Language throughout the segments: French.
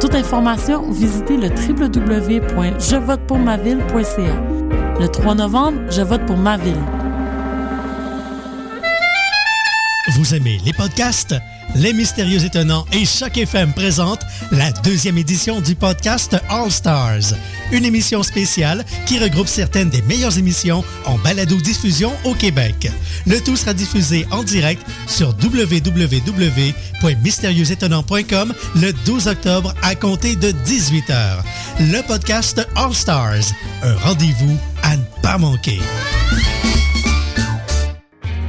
Toute information, visitez le www.jevotepourmaville.ca. Le 3 novembre, je vote pour ma ville. Vous aimez les podcasts? Les Mystérieux Étonnants et Choc FM présentent la deuxième édition du podcast All Stars, une émission spéciale qui regroupe certaines des meilleures émissions en balado-diffusion au Québec. Le tout sera diffusé en direct sur www.mystérieuxétonnants.com le 12 octobre à compter de 18h. Le podcast All Stars, un rendez-vous à ne pas manquer.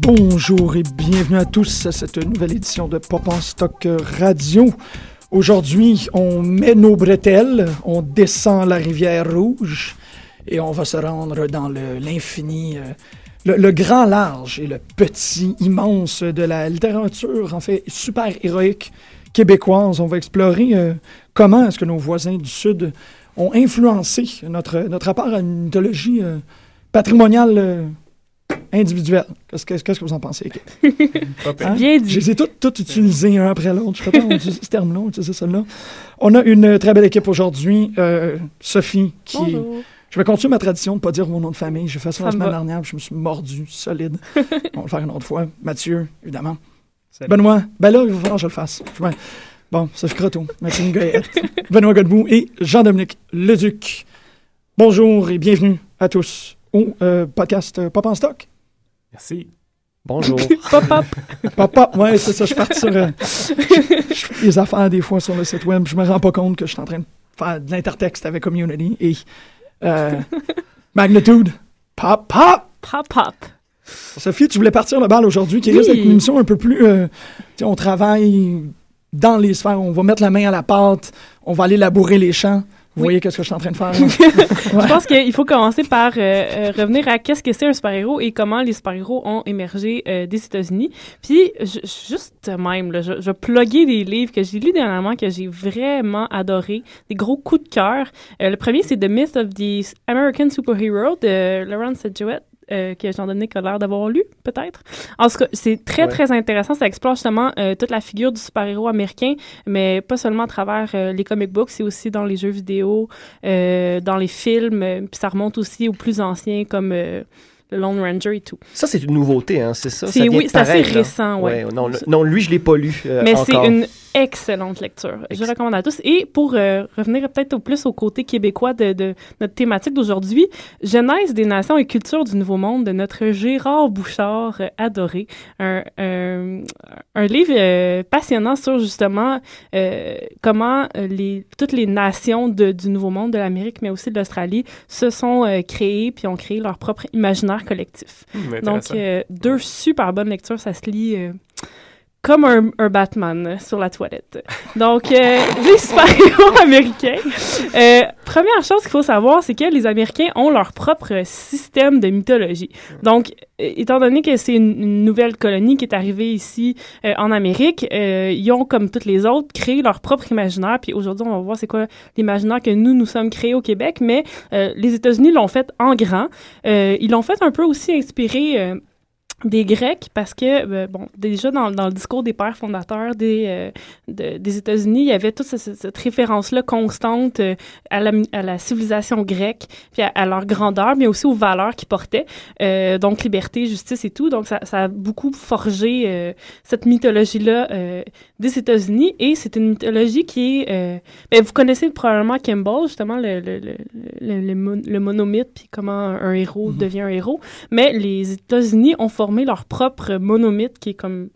Bonjour et bienvenue à tous à cette nouvelle édition de Pop en Stock Radio. Aujourd'hui, on met nos bretelles, on descend la rivière Rouge et on va se rendre dans l'infini, euh, le, le grand large et le petit immense de la littérature, en fait, super héroïque québécoise. On va explorer euh, comment est-ce que nos voisins du Sud ont influencé notre, notre rapport à une mythologie euh, patrimoniale euh, individuelle. Qu'est-ce que, qu'est-ce que vous en pensez? Hein? Bien dit. Je les ai toutes, toutes utilisées un après l'autre. Je sais pas on utilise ce terme-là, on utilise celle-là. On a une très belle équipe aujourd'hui. Euh, Sophie, qui est- Bonjour. Je vais continuer ma tradition de ne pas dire mon nom de famille. J'ai fait ça, Ça la semaine va. dernière, puis je me suis mordu, solide. on va le faire une autre fois. Mathieu, évidemment. Benoît, ben là, il va falloir que je le fasse. Je vais- Bon, Sophie Croteau, Mathieu Goyette, Benoît Godbout et Jean-Dominique Leduc. Bonjour et bienvenue à tous au euh, podcast euh, Pop en stock. Merci. Bonjour. Pop-up. Papa, ouais, c'est ça, je suis parti sur. euh, je, je fais des affaires des fois sur le site web, je me rends pas compte que je suis en train de faire de l'intertexte avec Community et euh, Magnitude. Pop, pop! Pop-up. Sophie, tu voulais partir le bal aujourd'hui, qui Oui. risque d'être une émission un peu plus. euh, on travaille dans les sphères, on va mettre la main à la pâte, on va aller labourer les champs. Vous Oui. voyez qu'est-ce que je suis en train de faire? Je pense qu'il faut commencer par euh, euh, revenir à qu'est-ce que c'est un super-héros et comment les super-héros ont émergé euh, des États-Unis. Puis, ju- juste même, là, je, je vais plugger des livres que j'ai lus dernièrement que j'ai vraiment adoré, des gros coups de cœur. Euh, le premier, c'est The Myth of the American Superhero de Lawrence Sedgwick. Euh, que Jean-Dominique a l'air d'avoir lu, peut-être. En tout cas, c'est très, Ouais. très intéressant. Ça explore justement euh, toute la figure du super-héros américain, mais pas seulement à travers euh, les comic books, c'est aussi dans les jeux vidéo, euh, dans les films, puis ça remonte aussi aux plus anciens comme euh, le Lone Ranger et tout. Ça, c'est une nouveauté, hein, c'est ça? C'est- Ça vient oui, de c'est assez récent, ouais. non, lui, je l'ai pas lu euh, Mais c'est une excellente lecture. Je recommande à tous. Et pour euh, revenir peut-être au plus au côté québécois de, de notre thématique d'aujourd'hui, Genèse des nations et culture du Nouveau Monde de notre Gérard Bouchard euh, adoré. Un, livre euh, passionnant sur justement comment les, toutes les nations de, du Nouveau Monde, de l'Amérique, mais aussi de l'Australie, se sont créées puis ont créé leur propre imaginaire collectif. Hum, Donc, euh, deux super bonnes lectures, ça se lit euh, comme un, un Batman sur la toilette. Donc, euh, les super-héros américains. Euh, première chose qu'il faut savoir, c'est que les Américains ont leur propre système de mythologie. Donc, étant donné que c'est une, une nouvelle colonie qui est arrivée ici euh, en Amérique, euh, ils ont, comme toutes les autres, créé leur propre imaginaire. Puis aujourd'hui, on va voir c'est quoi l'imaginaire que nous, nous sommes créés au Québec. Mais les États-Unis l'ont fait en grand. Ils l'ont fait un peu aussi inspiré... des Grecs parce que, euh, bon, déjà dans, dans le discours des pères fondateurs des, euh, de- des États-Unis, il y avait toute ce- ce- cette référence-là constante euh, à, la, à la civilisation grecque, puis à, leur grandeur, mais aussi aux valeurs qu'ils portaient, donc liberté, justice et tout. Donc ça, ça a beaucoup forgé cette mythologie-là des États-Unis et c'est une mythologie qui est... euh, ben, vous connaissez probablement Kimball, justement, le, le, le, le, le mon- le monomythe, puis comment un héros devient un héros. Mais les États-Unis ont formé leur propre monomythe qui est comme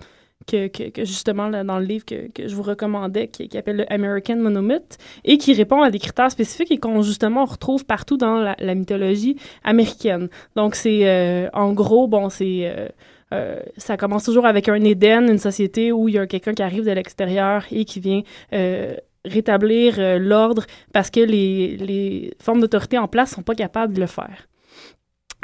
que, que, que justement là, dans le livre que, que je vous recommandais, qui, qui appelle le American Monomyth, et qui répond à des critères spécifiques et qu'on justement on retrouve partout dans la, la mythologie américaine. Donc c'est euh, en gros, bon, c'est euh, euh, ça commence toujours avec un Éden, une société où il y a quelqu'un qui arrive de l'extérieur et qui vient euh, rétablir euh, l'ordre parce que les, formes d'autorité en place sont pas capables de le faire.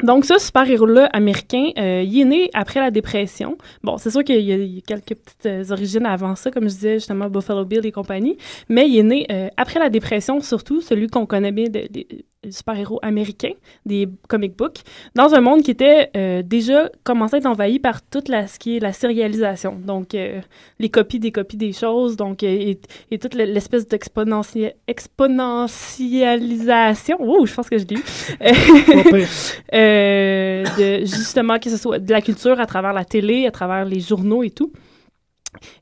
Donc, ce super-héros-là américain, il est né après la dépression. Bon, c'est sûr qu'il y, a- quelques petites origines avant ça, comme je disais justement Buffalo Bill et compagnie, mais il est né après la dépression, surtout celui qu'on connaît bien super-héros américains, des comic books, dans un monde qui était euh, déjà commencé à être envahi par toute la, ce qui est la sérialisation. Donc, euh, les copies des copies des choses, donc, euh, et, et toute l'espèce d'exponentialisation. exponentialisation. Oh, je pense que je l'ai eu. Euh, de, justement, que ce soit de la culture à travers la télé, à travers les journaux et tout.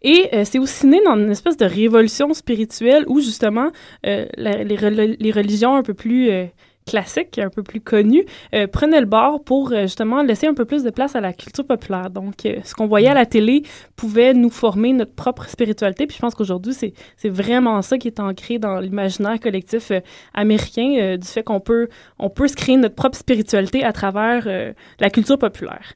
Et euh, c'est aussi né dans une espèce de révolution spirituelle où, justement, euh, les, rel- les religions un peu plus euh, classiques, un peu plus connues, prenaient le bord pour, justement, laisser un peu plus de place à la culture populaire. Donc, ce qu'on voyait à la télé pouvait nous former notre propre spiritualité. Puis je pense qu'aujourd'hui, c'est vraiment ça qui est ancré dans l'imaginaire collectif américain, du fait qu'on peut, on peut se créer notre propre spiritualité à travers la culture populaire.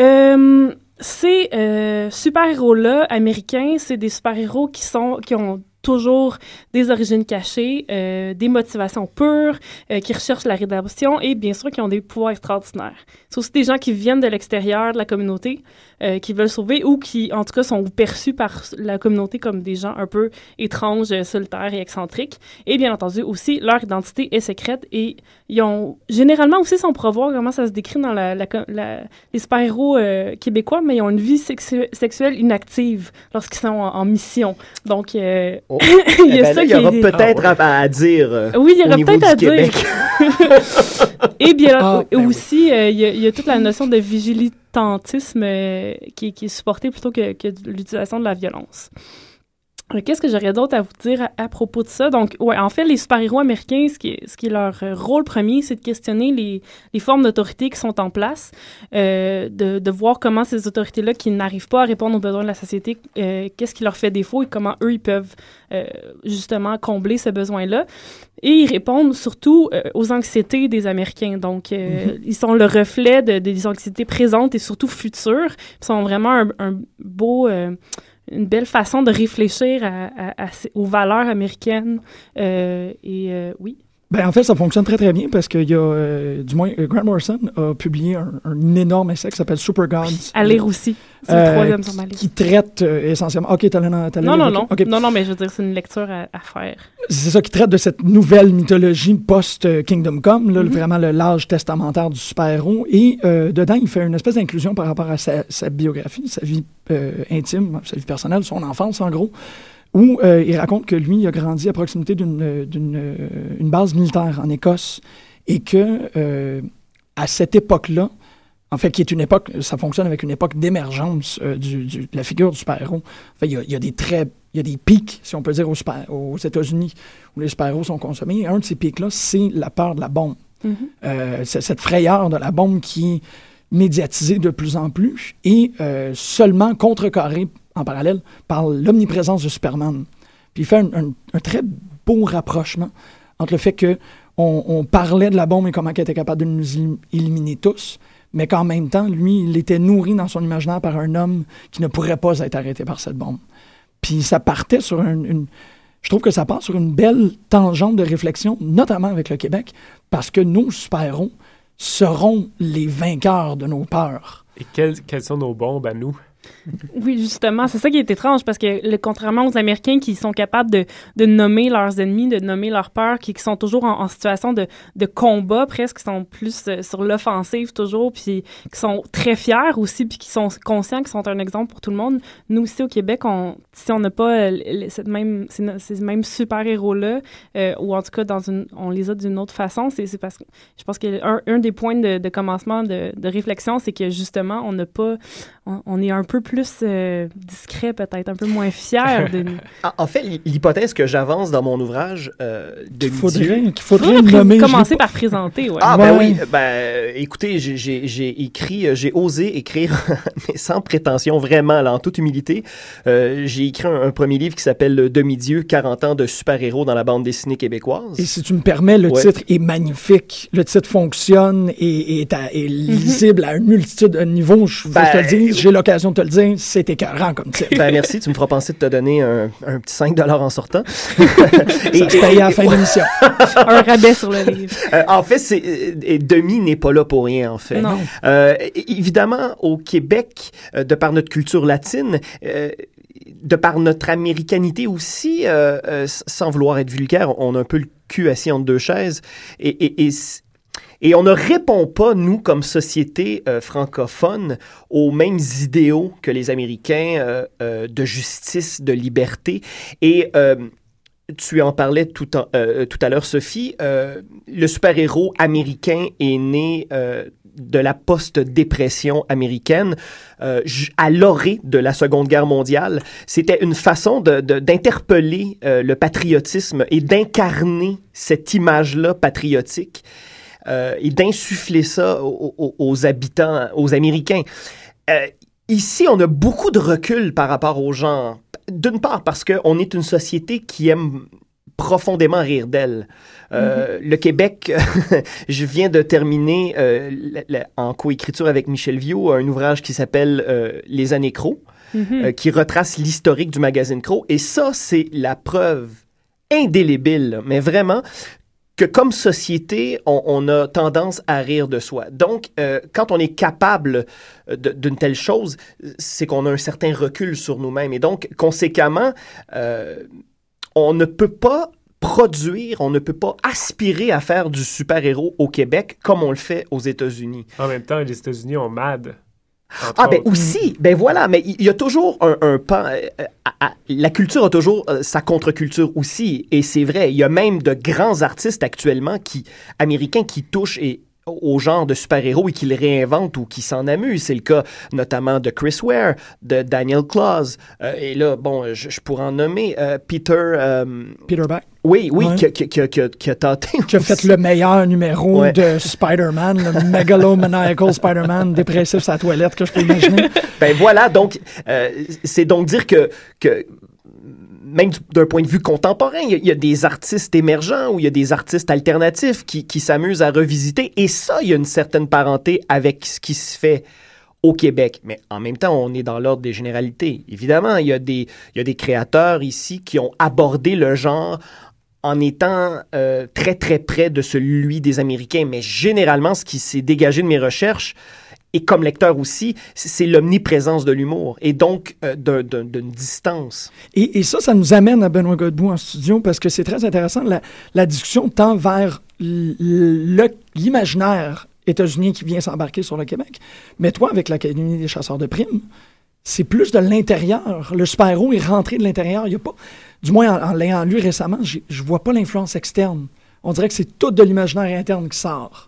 Euh, ces euh, super-héros-là américains, c'est des super-héros qui sont qui ont toujours des origines cachées, euh, des motivations pures, euh, qui recherchent la rédemption et bien sûr qui ont des pouvoirs extraordinaires. C'est aussi des gens qui viennent de l'extérieur de la communauté, euh, qui veulent sauver ou qui, en tout cas, sont perçus par la communauté comme des gens un peu étranges, solitaires et excentriques. Et bien entendu, aussi, leur identité est secrète et ils ont généralement aussi, sans prévoir comment ça se décrit dans les super-héros québécois, mais ils ont une vie sexu- sexuelle inactive lorsqu'ils sont en, mission. Donc, Oh. il y Eh a ben ça là, il y aura est- peut-être à, à dire euh, oui, il y au aurait niveau peut-être à Québec. dire. Et bien Ah, ben aussi, euh, il y, a- il y a toute la notion de vigilitantisme euh, qui, qui est supportée plutôt que, que de l'utilisation de la violence. Euh, Qu'est-ce que j'aurais d'autre à vous dire à, à propos de ça? Donc, ouais, en fait, les super-héros américains, ce qui, est, ce qui est leur euh, rôle premier, c'est de questionner les, les formes d'autorité qui sont en place, euh, de, de voir comment ces autorités-là qui n'arrivent pas à répondre aux besoins de la société, euh, qu'est-ce qui leur fait défaut et comment eux, ils peuvent euh, justement combler ce besoin-là. Et ils répondent surtout aux anxiétés des Américains. Donc, euh, ils sont le reflet de, des anxiétés présentes et surtout futures. Ils sont vraiment un, un beau... une belle façon de réfléchir à, aux valeurs américaines. Euh, et euh, oui. Ben, en fait, ça fonctionne très, très bien parce qu'il y a, euh, du moins, euh, Grant Morrison a publié un, un énorme essai qui s'appelle Super Gods. À lire aussi. C'est le Euh, troisième sur ma liste. Qui traite euh, essentiellement. Ok, t'allais Non, non, l'évoquer? non. Ok. Non, non, mais je veux dire, c'est une lecture à, à faire. C'est ça qui traite de cette nouvelle mythologie post-Kingdom Come, là, Mhm. vraiment le l'âge testamentaire du super-héros. Et euh, dedans, il fait une espèce d'inclusion par rapport à sa, sa biographie, sa vie intime, sa vie personnelle, son enfance en gros, où euh, il raconte que lui, il a grandi à proximité d'une euh, d'une, euh, une base militaire en Écosse et que euh, à cette époque-là, en fait, qui est une époque, ça fonctionne avec une époque d'émergence euh, du- du- de la figure du super-héros. En fait, il y a, il y a des très il y a des pics, si on peut dire, aux, super- aux États-Unis, où les super-héros sont consommés. Et un de ces pics-là, c'est la peur de la bombe. Euh, c'est cette frayeur de la bombe qui est médiatisée de plus en plus et euh, seulement contrecarrée en parallèle par l'omniprésence de Superman. Puis il fait un, très beau rapprochement entre le fait que on, parlait de la bombe et comment elle était capable de nous élim- éliminer tous, mais qu'en même temps, lui, il était nourri dans son imaginaire par un homme qui ne pourrait pas être arrêté par cette bombe. Puis ça partait sur une, je trouve que ça part sur une belle tangente de réflexion, notamment avec le Québec, parce que nos super-héros seront les vainqueurs de nos peurs. Et quelles sont nos bombes à nous? Oui, justement, c'est ça qui est étrange parce que le, contrairement aux Américains qui sont capables de, de nommer leurs ennemis, de nommer leurs peurs, qui, sont toujours en, en situation de, de combat presque, qui sont plus euh, sur l'offensive toujours, puis qui sont très fiers aussi, puis qui sont conscients qu'ils sont un exemple pour tout le monde. Nous aussi au Québec, on, si on n'a pas euh, cette même, ces, mêmes super-héros-là, euh, ou en tout cas dans une, on les a d'une autre façon, c'est parce que je pense que un, un des points de, de commencement de, de réflexion, c'est que justement, on n'a pas, on, on est un peu plus euh, discret peut-être, un peu moins fier de nous. En, en fait, l'hypothèse que j'avance dans mon ouvrage euh, de Qu'il faudrait, qu'il faudrait Faudrait nommer. commencer pas- par présenter, ouais. Ah Ouais, ben ouais. oui, ben écoutez, j'ai- écrit, j'ai osé écrire, mais sans prétention, vraiment, là, en toute humilité. Euh, j'ai écrit un, un premier livre qui s'appelle Le Demi-Dieu, 40 ans de super-héros dans la bande dessinée québécoise. Et si tu me permets, le Ouais. titre est magnifique. Le titre fonctionne et, et est, à- est lisible à une multitude de niveaux. Je je te Ben, le dise, j'ai l'occasion de te le dire, c'est écœurant comme titre. Ben merci, tu me feras penser de te donner un, un petit 5 en sortant. Ça se paye à la fin de l'émission. un rabais sur le livre. Euh, en fait, c'est euh, et Demi n'est pas là pour rien, en fait. Non. Euh, évidemment, au Québec, euh, de par notre culture latine, euh, de par notre américanité aussi, euh, euh, sans vouloir être vulgaire, on a un peu le cul assis entre deux chaises. Et, et, et, on ne répond pas, nous, comme société euh, francophone, aux mêmes idéaux que les Américains de justice, de liberté. Et tu en parlais tout, en- euh, tout à l'heure, Sophie. euh, le super-héros américain est né euh, de la post-dépression américaine euh, à l'orée de la Seconde Guerre mondiale. C'était une façon de- de- d'interpeller euh, le patriotisme et d'incarner cette image-là patriotique et d'insuffler ça aux habitants, aux Américains. Ici, on a beaucoup de recul par rapport aux gens. D'une part, parce qu'on est une société qui aime profondément rire d'elle. Euh, Le Québec, je viens de terminer euh, la- la- en coécriture avec Michel Viau un ouvrage qui s'appelle euh, Les années Crocs, Mhm. euh, qui retrace l'historique du magazine Croc. Et ça, c'est la preuve indélébile, mais vraiment, que comme société, on, on a tendance à rire de soi. Donc, euh, quand on est capable euh, d'une telle chose, c'est qu'on a un certain recul sur nous-mêmes. Et donc, conséquemment, euh, on ne peut pas produire, on ne peut pas aspirer à faire du super-héros au Québec comme on le fait aux États-Unis. En même temps, les États-Unis ont MAD. Ah, ben aussi, ben voilà, mais il y a toujours un, un pan. La culture a toujours euh, sa contre-culture aussi, et c'est vrai. Il y a même de grands artistes actuellement qui, américains qui touchent et, au genre de super-héros et qui le réinventent ou qui s'en amusent. C'est le cas notamment de Chris Ware, de Daniel Claus, euh, et là, bon, je, je pourrais en nommer euh, Peter. euh, Peter Back, oui, oui, Ouais. qui, qui, qui qui a- tenté. qui a fait le meilleur numéro Ouais. de Spider-Man, le megalomaniacal Spider-Man dépressif sa toilette que je peux imaginer. Ben voilà, donc c'est donc dire que, que même du- d'un point de vue contemporain, il y, a- des artistes émergents ou il y a des artistes alternatifs qui, s'amusent à revisiter. Et ça, il y a une certaine parenté avec ce qui se fait au Québec. Mais en même temps, on est dans l'ordre des généralités. Évidemment, il y, a des, il y a des créateurs ici qui ont abordé le genre en étant euh, très très près de celui des Américains. Mais généralement, ce qui s'est dégagé de mes recherches, et comme lecteur aussi, c'est l'omniprésence de l'humour et donc euh, d'un- d'un- d'une distance. Et, ça, ça nous amène à Benoît Godbout en studio parce que c'est très intéressant. La, discussion tend vers l'imaginaire états-unien qui vient s'embarquer sur le Québec. Mais toi, avec l'Académie des chasseurs de primes, c'est plus de l'intérieur. Le super-héros est rentré de l'intérieur. Il y a pas, du moins en, en l'ayant lu récemment, je vois pas l'influence externe. On dirait que c'est tout de l'imaginaire interne qui sort.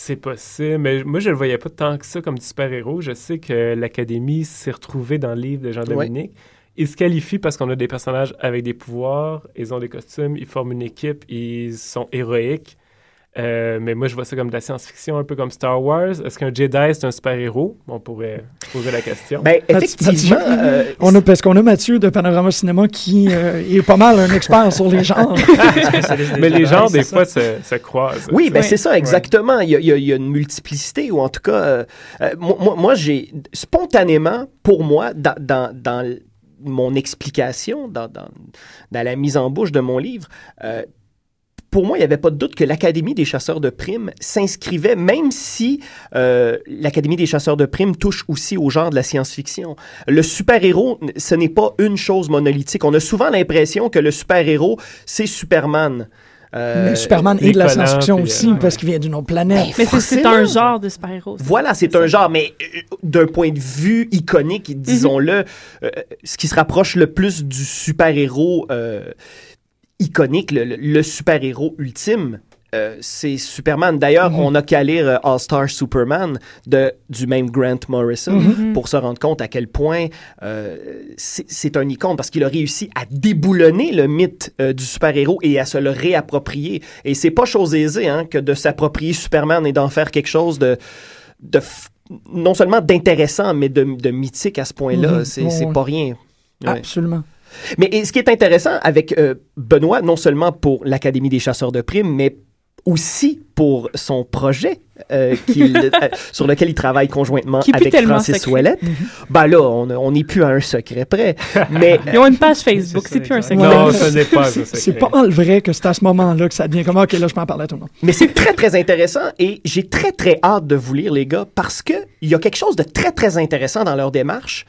C'est possible, mais moi, je le voyais pas tant que ça comme du super-héros. Je sais que l'Académie s'est retrouvée dans le livre de Jean-Dominique. ils se qualifient parce qu'on a des personnages avec des pouvoirs, ils ont des costumes, ils forment une équipe, ils sont héroïques. Euh, mais moi, je vois ça comme de la science-fiction, un peu comme Star Wars. Est-ce qu'un Jedi, c'est un super-héros? On pourrait poser la question. Ben, effectivement. euh, On a, parce qu'on a Mathieu de Panorama Cinéma qui euh, est pas mal un expert sur les genres. mais les genres, des fois, se, se croisent. Oui, ben Ouais. c'est ça, exactement. Il y, a, il y une multiplicité, ou en tout cas, moi, j'ai spontanément, pour moi, dans, dans, dans mon explication, dans, dans, dans la mise en bouche de mon livre, euh, pour moi, il n'y avait pas de doute que l'Académie des chasseurs de primes s'inscrivait, même si euh, l'Académie des chasseurs de primes touche aussi au genre de la science-fiction. Le super-héros, ce n'est pas une chose monolithique. On a souvent l'impression que le super-héros, c'est Superman. Euh, Mais Superman est de la science-fiction aussi, euh, parce qu'il vient d'une autre planète. Mais c'est- un genre de super-héros. Voilà, c'est un genre, mais euh, d'un point de vue iconique, disons-le, euh, ce qui se rapproche le plus du super-héros euh, iconique, le, super-héros ultime, euh, c'est Superman. D'ailleurs, on n'a qu'à lire euh, All-Star Superman de, du même Grant Morrison pour se rendre compte à quel point euh, c'est un icône parce qu'il a réussi à déboulonner le mythe euh, du super-héros et à se le réapproprier. Et c'est pas chose aisée hein, que de s'approprier Superman et d'en faire quelque chose de, de f- non seulement d'intéressant, mais de, de mythique à ce point-là. Mhm. C'est pas rien. Ouais. Absolument. Mais et ce qui est intéressant avec euh, Benoît, non seulement pour l'Académie des chasseurs de primes, mais aussi pour son projet euh, euh, sur lequel il travaille conjointement Qui avec Francis secret. Ouellet. Ben là, on n'est plus à un secret près. Mais Ils ont une page Facebook, C'est plus un secret. Non, ce n'est pas. C'est mal vrai que c'est à ce moment-là que ça devient comme OK, là, je m'en parle à tout le monde. Mais c'est très, très intéressant et j'ai très, très hâte de vous lire, les gars, parce qu'il y a quelque chose de très, très intéressant dans leur démarche.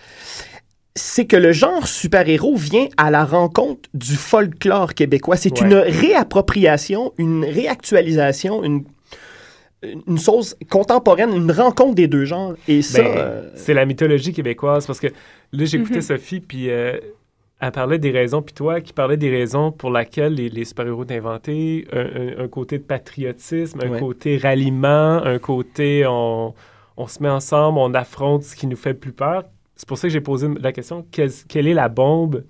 C'est que le genre super-héros vient à la rencontre du folklore québécois. C'est Ouais. une réappropriation, une réactualisation, une, une chose contemporaine, une rencontre des deux genres. Et ça, Ben, euh, C'est la mythologie québécoise parce que là, j'écoutais Mhm. Sophie, puis euh, elle parlait des raisons, puis toi qui parlais des raisons pour lesquelles les, les super-héros inventés, un, un- un côté de patriotisme, un Ouais. côté ralliement, un côté on, on se met ensemble, on affronte ce qui nous fait plus peur. C'est pour ça que j'ai posé la question, quelle, quelle est la bombe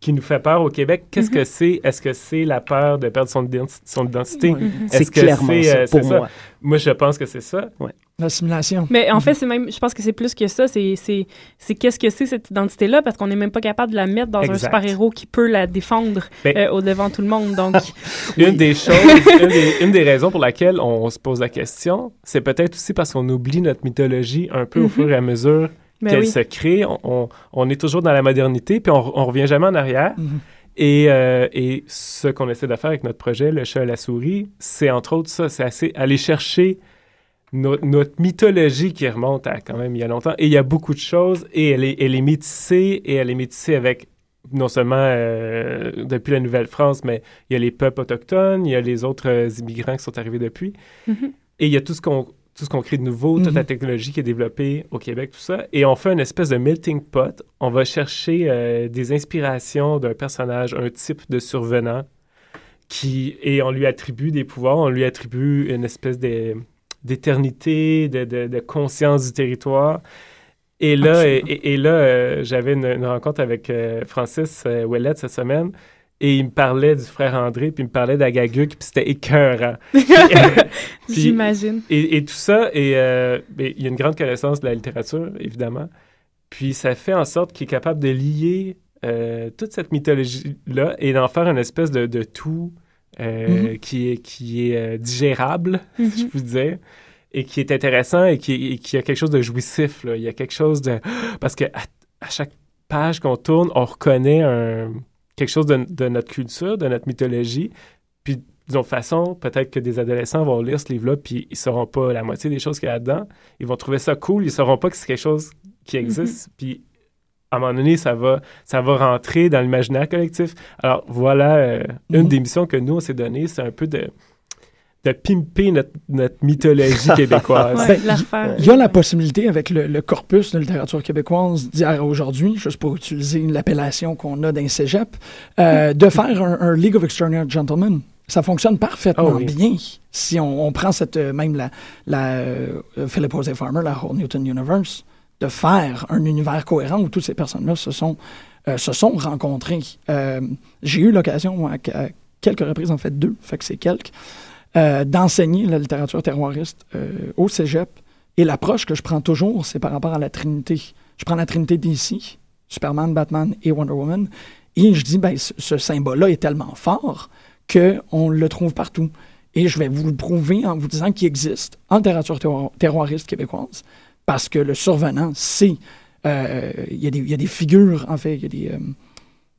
qui nous fait peur au Québec? Qu'est-ce que c'est? Est-ce que c'est la peur de perdre son, identi- son identité? c'est Est-ce que clairement c'est, ça euh, pour c'est ça? moi. Moi, je pense que c'est ça. L'assimilation. Mais en fait, c'est même, je pense que c'est plus que ça. C'est, qu'est-ce que c'est cette identité-là, parce qu'on n'est même pas capable de la mettre dans un super-héros qui peut la défendre Mais- euh, au devant tout le monde. Donc, Une des choses, une des, une des raisons pour laquelle on se pose la question, c'est peut-être aussi parce qu'on oublie notre mythologie un peu au Mhm. fur et à mesure ben qu'elle oui. se crée. On, on- on est toujours dans la modernité, puis on, on revient jamais en arrière. Mhm. Et, euh, et ce qu'on essaie de faire avec notre projet, le chat à la souris, c'est entre autres ça, c'est assez aller chercher no- notre mythologie qui remonte à quand même il y a longtemps. Et il y a beaucoup de choses, et elle est, elle est métissée, et elle est métissée avec non seulement euh, depuis la Nouvelle-France, mais il y a les peuples autochtones, il y a les autres euh, immigrants qui sont arrivés depuis. Mhm. Et il y a tout ce qu'on tout ce qu'on crée de nouveau, toute la Mhm. technologie qui est développée au Québec, tout ça. Et on fait une espèce de melting pot. On va chercher euh, des inspirations d'un personnage, un type de survenant, qui, et on lui attribue des pouvoirs, on lui attribue une espèce de- d'éternité, de, de- de conscience du territoire. Et là, et, là euh, j'avais une, une rencontre avec euh, Francis Ouellet cette semaine. Et il me parlait du frère André, puis il me parlait d'Agaguc, puis c'était écœurant. J'imagine. et, et tout ça, et, euh, ben, il y a une grande connaissance de la littérature, évidemment. Puis ça fait en sorte qu'il est capable de lier euh, toute cette mythologie-là et d'en faire une espèce de, de tout euh, qui est, qui est digérable, si je Mhm. puis dire, et qui est intéressant et qui, et qui a quelque chose de jouissif. Là. Il y a quelque chose de... Parce que à, à chaque page qu'on tourne, on reconnaît un, quelque chose de, de notre culture, de notre mythologie. Puis d'une autre façon, peut-être que des adolescents vont lire ce livre-là, puis ils sauront pas la moitié des choses qu'il y a là-dedans. Ils vont trouver ça cool, ils sauront pas que c'est quelque chose qui existe. Puis à un moment donné, ça va, ça va rentrer dans l'imaginaire collectif. Alors voilà, euh, une Mhm. des missions que nous, on s'est donné, c'est un peu de, de pimper notre, notre mythologie québécoise. Ouais. Il y a la possibilité, avec le, le corpus de littérature québécoise d'hier à aujourd'hui, juste pour utiliser l'appellation qu'on a d'un cégep, euh, de faire un, un League of Extraordinary Gentlemen. Ça fonctionne parfaitement Ah oui. bien si on, on prend cette, euh, même la, la euh, Philip Joseph Farmer, la Whole Newton Universe, de faire un univers cohérent où toutes ces personnes-là se sont euh, se sont rencontrés. Euh, J'ai eu l'occasion, à, à quelques reprises, en fait deux, fait que c'est quelques, euh, d'enseigner la littérature terroriste euh, au cégep. Et l'approche que je prends toujours, c'est par rapport à la Trinité. Je prends la Trinité d'ici, Superman, Batman et Wonder Woman, et je dis, ben, ce, symbole-là est tellement fort qu'on le trouve partout. Et je vais vous le prouver en vous disant qu'il existe en littérature terro- terroriste québécoise, parce que le survenant, c'est... euh, Il y, a des- il y a des figures, en fait, il y a des,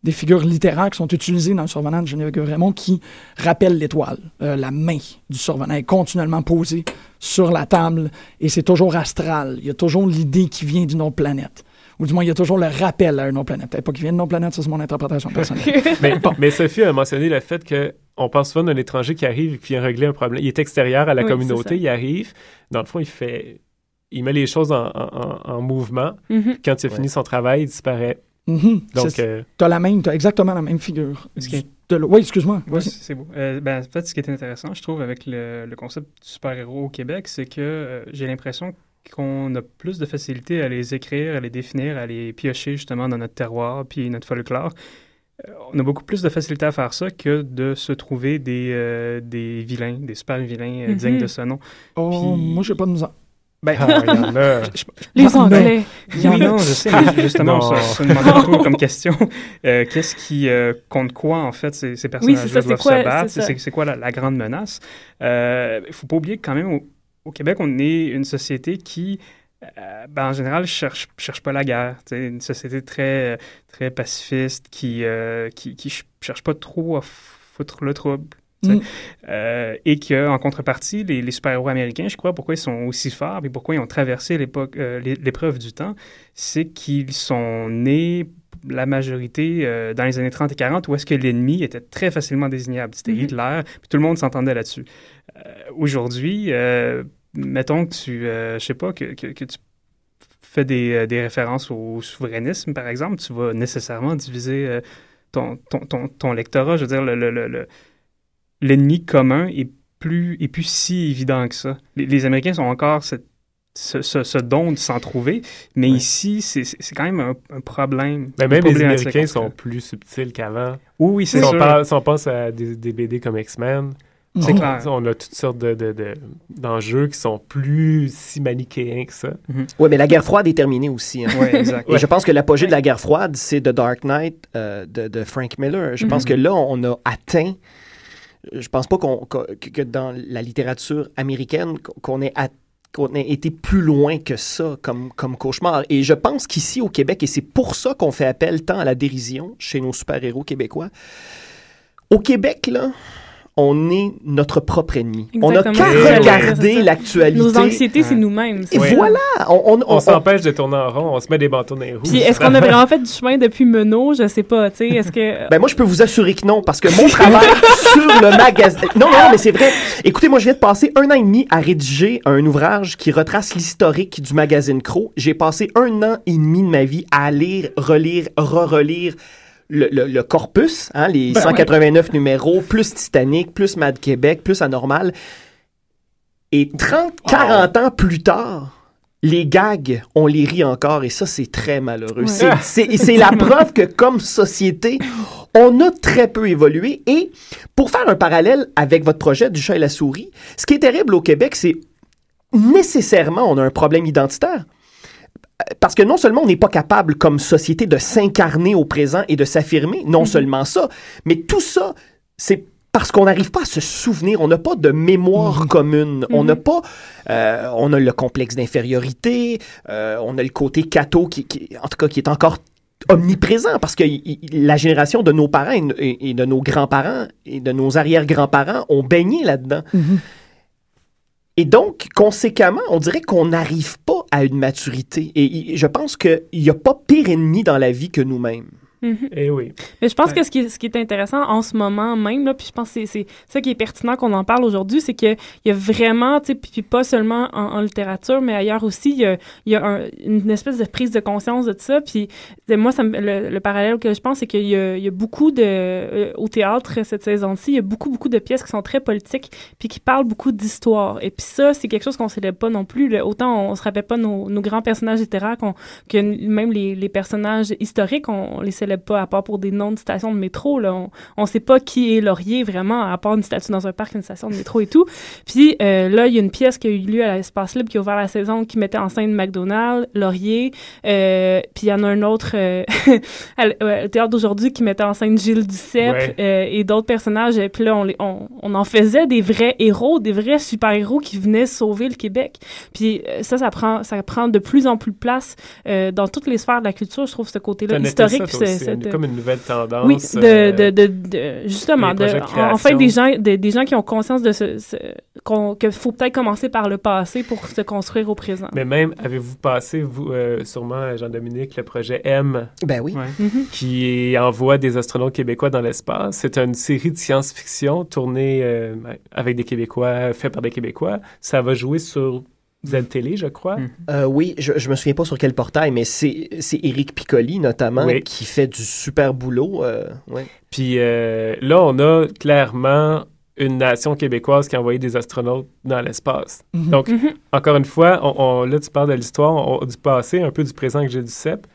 des figures littéraires qui sont utilisées dans le survenant de Geneviève Raymond qui rappellent l'étoile. Euh, la main du survenant est continuellement posée sur la table et c'est toujours astral. Il y a toujours l'idée qui vient d'une autre planète. Ou du moins, il y a toujours le rappel à une autre planète. Peut-être pas qu'il vient d'une autre planète, ça c'est mon interprétation personnelle. mais, mais Sophie a mentionné le fait que on pense souvent d'un étranger qui arrive et qui vient régler un problème. Il est extérieur à la Oui, communauté, il arrive. Dans le fond, il fait, il met les choses en, en- en- en mouvement. Mhm. Quand il a fini son travail, il disparaît. Mhm. Donc, C'est- euh, T'as la même, t'as exactement la même figure. De l- Oui, excuse-moi. Vas-y. c'est beau. Euh, ben, en fait, ce qui est intéressant, je trouve, avec le, le concept du super-héros au Québec, c'est que euh, j'ai l'impression qu'on a plus de facilité à les écrire, à les définir, à les piocher justement dans notre terroir puis notre folklore. Euh, on a beaucoup plus de facilité à faire ça que de se trouver des, des vilains, des super-vilains euh, Mhm. dignes de ce nom. Oh, Puis- moi, j'ai pas de misère. Ben, ah, a. Les Anglais. Non, je sais, mais justement, ça, ça demande beaucoup comme question. Euh, Qu'est-ce qui euh, compte quoi, en fait, ces, ces personnages-là c'est doivent quoi- se battre? c'est. C'est c'est quoi la, la grande menace? Il ne faut pas oublier que quand même, au, au Québec, on est une société qui, euh, ben, en général, cherche, cherche pas la guerre. sais, Une société très, très pacifiste qui ne qui, qui ch- cherche pas trop à foutre le trouble. Mm. Euh, et qu'en contrepartie, les, les super-héros américains, je crois, pourquoi ils sont aussi forts et pourquoi ils ont traversé l'époque, euh, l'é- l'épreuve du temps, c'est qu'ils sont nés, la majorité, euh, dans les années 30 et 40, où est-ce que l'ennemi était très facilement désignable. C'était Mhm. Hitler, puis tout le monde s'entendait là-dessus. Euh, Aujourd'hui, mettons que tu, je sais pas, que, que, que tu fais des, des références au souverainisme, par exemple, tu vas nécessairement diviser ton, ton, ton, ton lectorat. Je veux dire, le- le- le- le, l'ennemi commun est plus, est plus si évident que ça. Les, les Américains sont encore cette- ce, ce, ce don de s'en trouver, mais Ouais. ici, c'est, quand même un, un problème. Mais une même les Américains sont plus subtils qu'avant. Oui, oui, c'est Si on, parle- si on pense à des, des BD comme X-Men, C'est clair. on a toutes sortes de- de- de- d'enjeux qui sont plus si manichéens que ça. Oui, mais la guerre froide est terminée aussi. hein. Ouais, exact. Et je pense que l'apogée de la guerre froide, c'est The Dark Knight euh, de, de Frank Miller. Je pense Mhm. que là, on a atteint. Je pense pas qu'on, que, dans la littérature américaine, qu'on ait, ait été plus loin que ça comme, comme cauchemar. Et je pense qu'ici au Québec, et c'est pour ça qu'on fait appel tant à la dérision chez nos super-héros québécois, au Québec, là, on est notre propre ennemi. On n'a Exactement. qu'à regarder l'actualité. Nos anxiétés, c'est nous-mêmes. Et voilà! On, on- On on- s'empêche de tourner en rond, on se met des bâtons dans les roues. Puis est-ce qu'on a vraiment fait du chemin depuis Menot? Je sais pas, tu sais. Est-ce que. Ben moi, je peux vous assurer que non, parce que mon travail sur le magazine... Non, non, mais c'est vrai. Écoutez, moi, je viens de passer un an et demi à rédiger un ouvrage qui retrace l'historique du magazine Crow. J'ai passé un an et demi de ma vie à lire, relire, re-relire le, le- le corpus, hein, les Ben 189 numéros, plus Titanic, plus Mad Québec, plus Anormal. Et 30, 40 ans plus tard... Les gags, on les rit encore et ça, c'est très malheureux. Ouais. C'est- C'est c'est la preuve que comme société, on a très peu évolué. Et pour faire un parallèle avec votre projet du chat et la souris, ce qui est terrible au Québec, c'est nécessairement on a un problème identitaire. Parce que non seulement on n'est pas capable comme société de s'incarner au présent et de s'affirmer, non seulement ça, mais tout ça, c'est parce qu'on n'arrive pas à se souvenir, on n'a pas de mémoire commune, on n'a pas, euh, on a le complexe d'infériorité, euh, on a le côté catho qui, qui- en tout cas, qui est encore omniprésent parce que y- y- la génération de nos parents et, et- et de nos grands-parents et de nos arrière-grands-parents ont baigné là-dedans. Et donc, conséquemment, on dirait qu'on n'arrive pas à une maturité. Et je pense qu'il n'y a pas pire ennemi dans la vie que nous-mêmes. Mhm. Eh oui. Mais je pense Ouais. que ce qui, est, ce qui est intéressant en ce moment même, là, puis je pense que c'est- c'est ça qui est pertinent qu'on en parle aujourd'hui, c'est qu'il y a vraiment, tu sais, puis puis pas seulement en, en littérature, mais ailleurs aussi, il y a, il y a un- une espèce de prise de conscience de ça. Puis moi, ça le, le parallèle que je pense, c'est qu'il y, a- il y a beaucoup de... euh, au théâtre, cette saison-ci, il y a beaucoup, beaucoup de pièces qui sont très politiques, puis qui parlent beaucoup d'histoire. Et puis ça, c'est quelque chose qu'on ne célèbre pas non plus. là. Autant on se rappelle pas nos, nos grands personnages littéraires qu'on- que même les, les personnages historiques, on, on les célèbre célèbre pas, à part pour des noms de stations de métro. Là. On ne sait pas qui est Laurier vraiment, à part une statue dans un parc, une station de métro et tout. Puis euh, là, il y a une pièce qui a eu lieu à l'Espace Libre qui a ouvert la saison qui mettait en scène McDonald's, Laurier. Euh, puis il y en a un autre euh, le théâtre d'aujourd'hui qui mettait en scène Gilles Duceppe et d'autres personnages. Et puis là, on, on, on, en faisait des vrais héros, des vrais super-héros qui venaient sauver le Québec. Puis ça, ça prend, ça prend de plus en plus de place dans toutes les sphères de la culture, je trouve, ce côté-là historique. C'est comme une nouvelle tendance. Oui, de, de, de, justement, de, en fait, des gens, des gens qui ont conscience de ce, ce qu'il faut peut-être commencer par le passé pour se construire au présent. Mais même, avez-vous passé, vous, euh, sûrement, Jean-Dominique, le projet M? Ben oui. Mm-hmm. Qui envoie des astronautes québécois dans l'espace. C'est une série de science-fiction tournée euh, avec des Québécois, fait par des Québécois. Ça va jouer sur Z-Télé, je crois. Mm. Euh, oui, je, je me souviens pas sur quel portail, mais c'est Éric Piccoli, notamment, qui fait du super boulot. ouais. Puis là, on a clairement une nation québécoise qui a envoyé des astronautes dans l'espace. Mhm. Donc, Mhm. encore une fois, on, on- là, tu parles de l'histoire, on- du passé, un peu du présent que j'ai du CEP,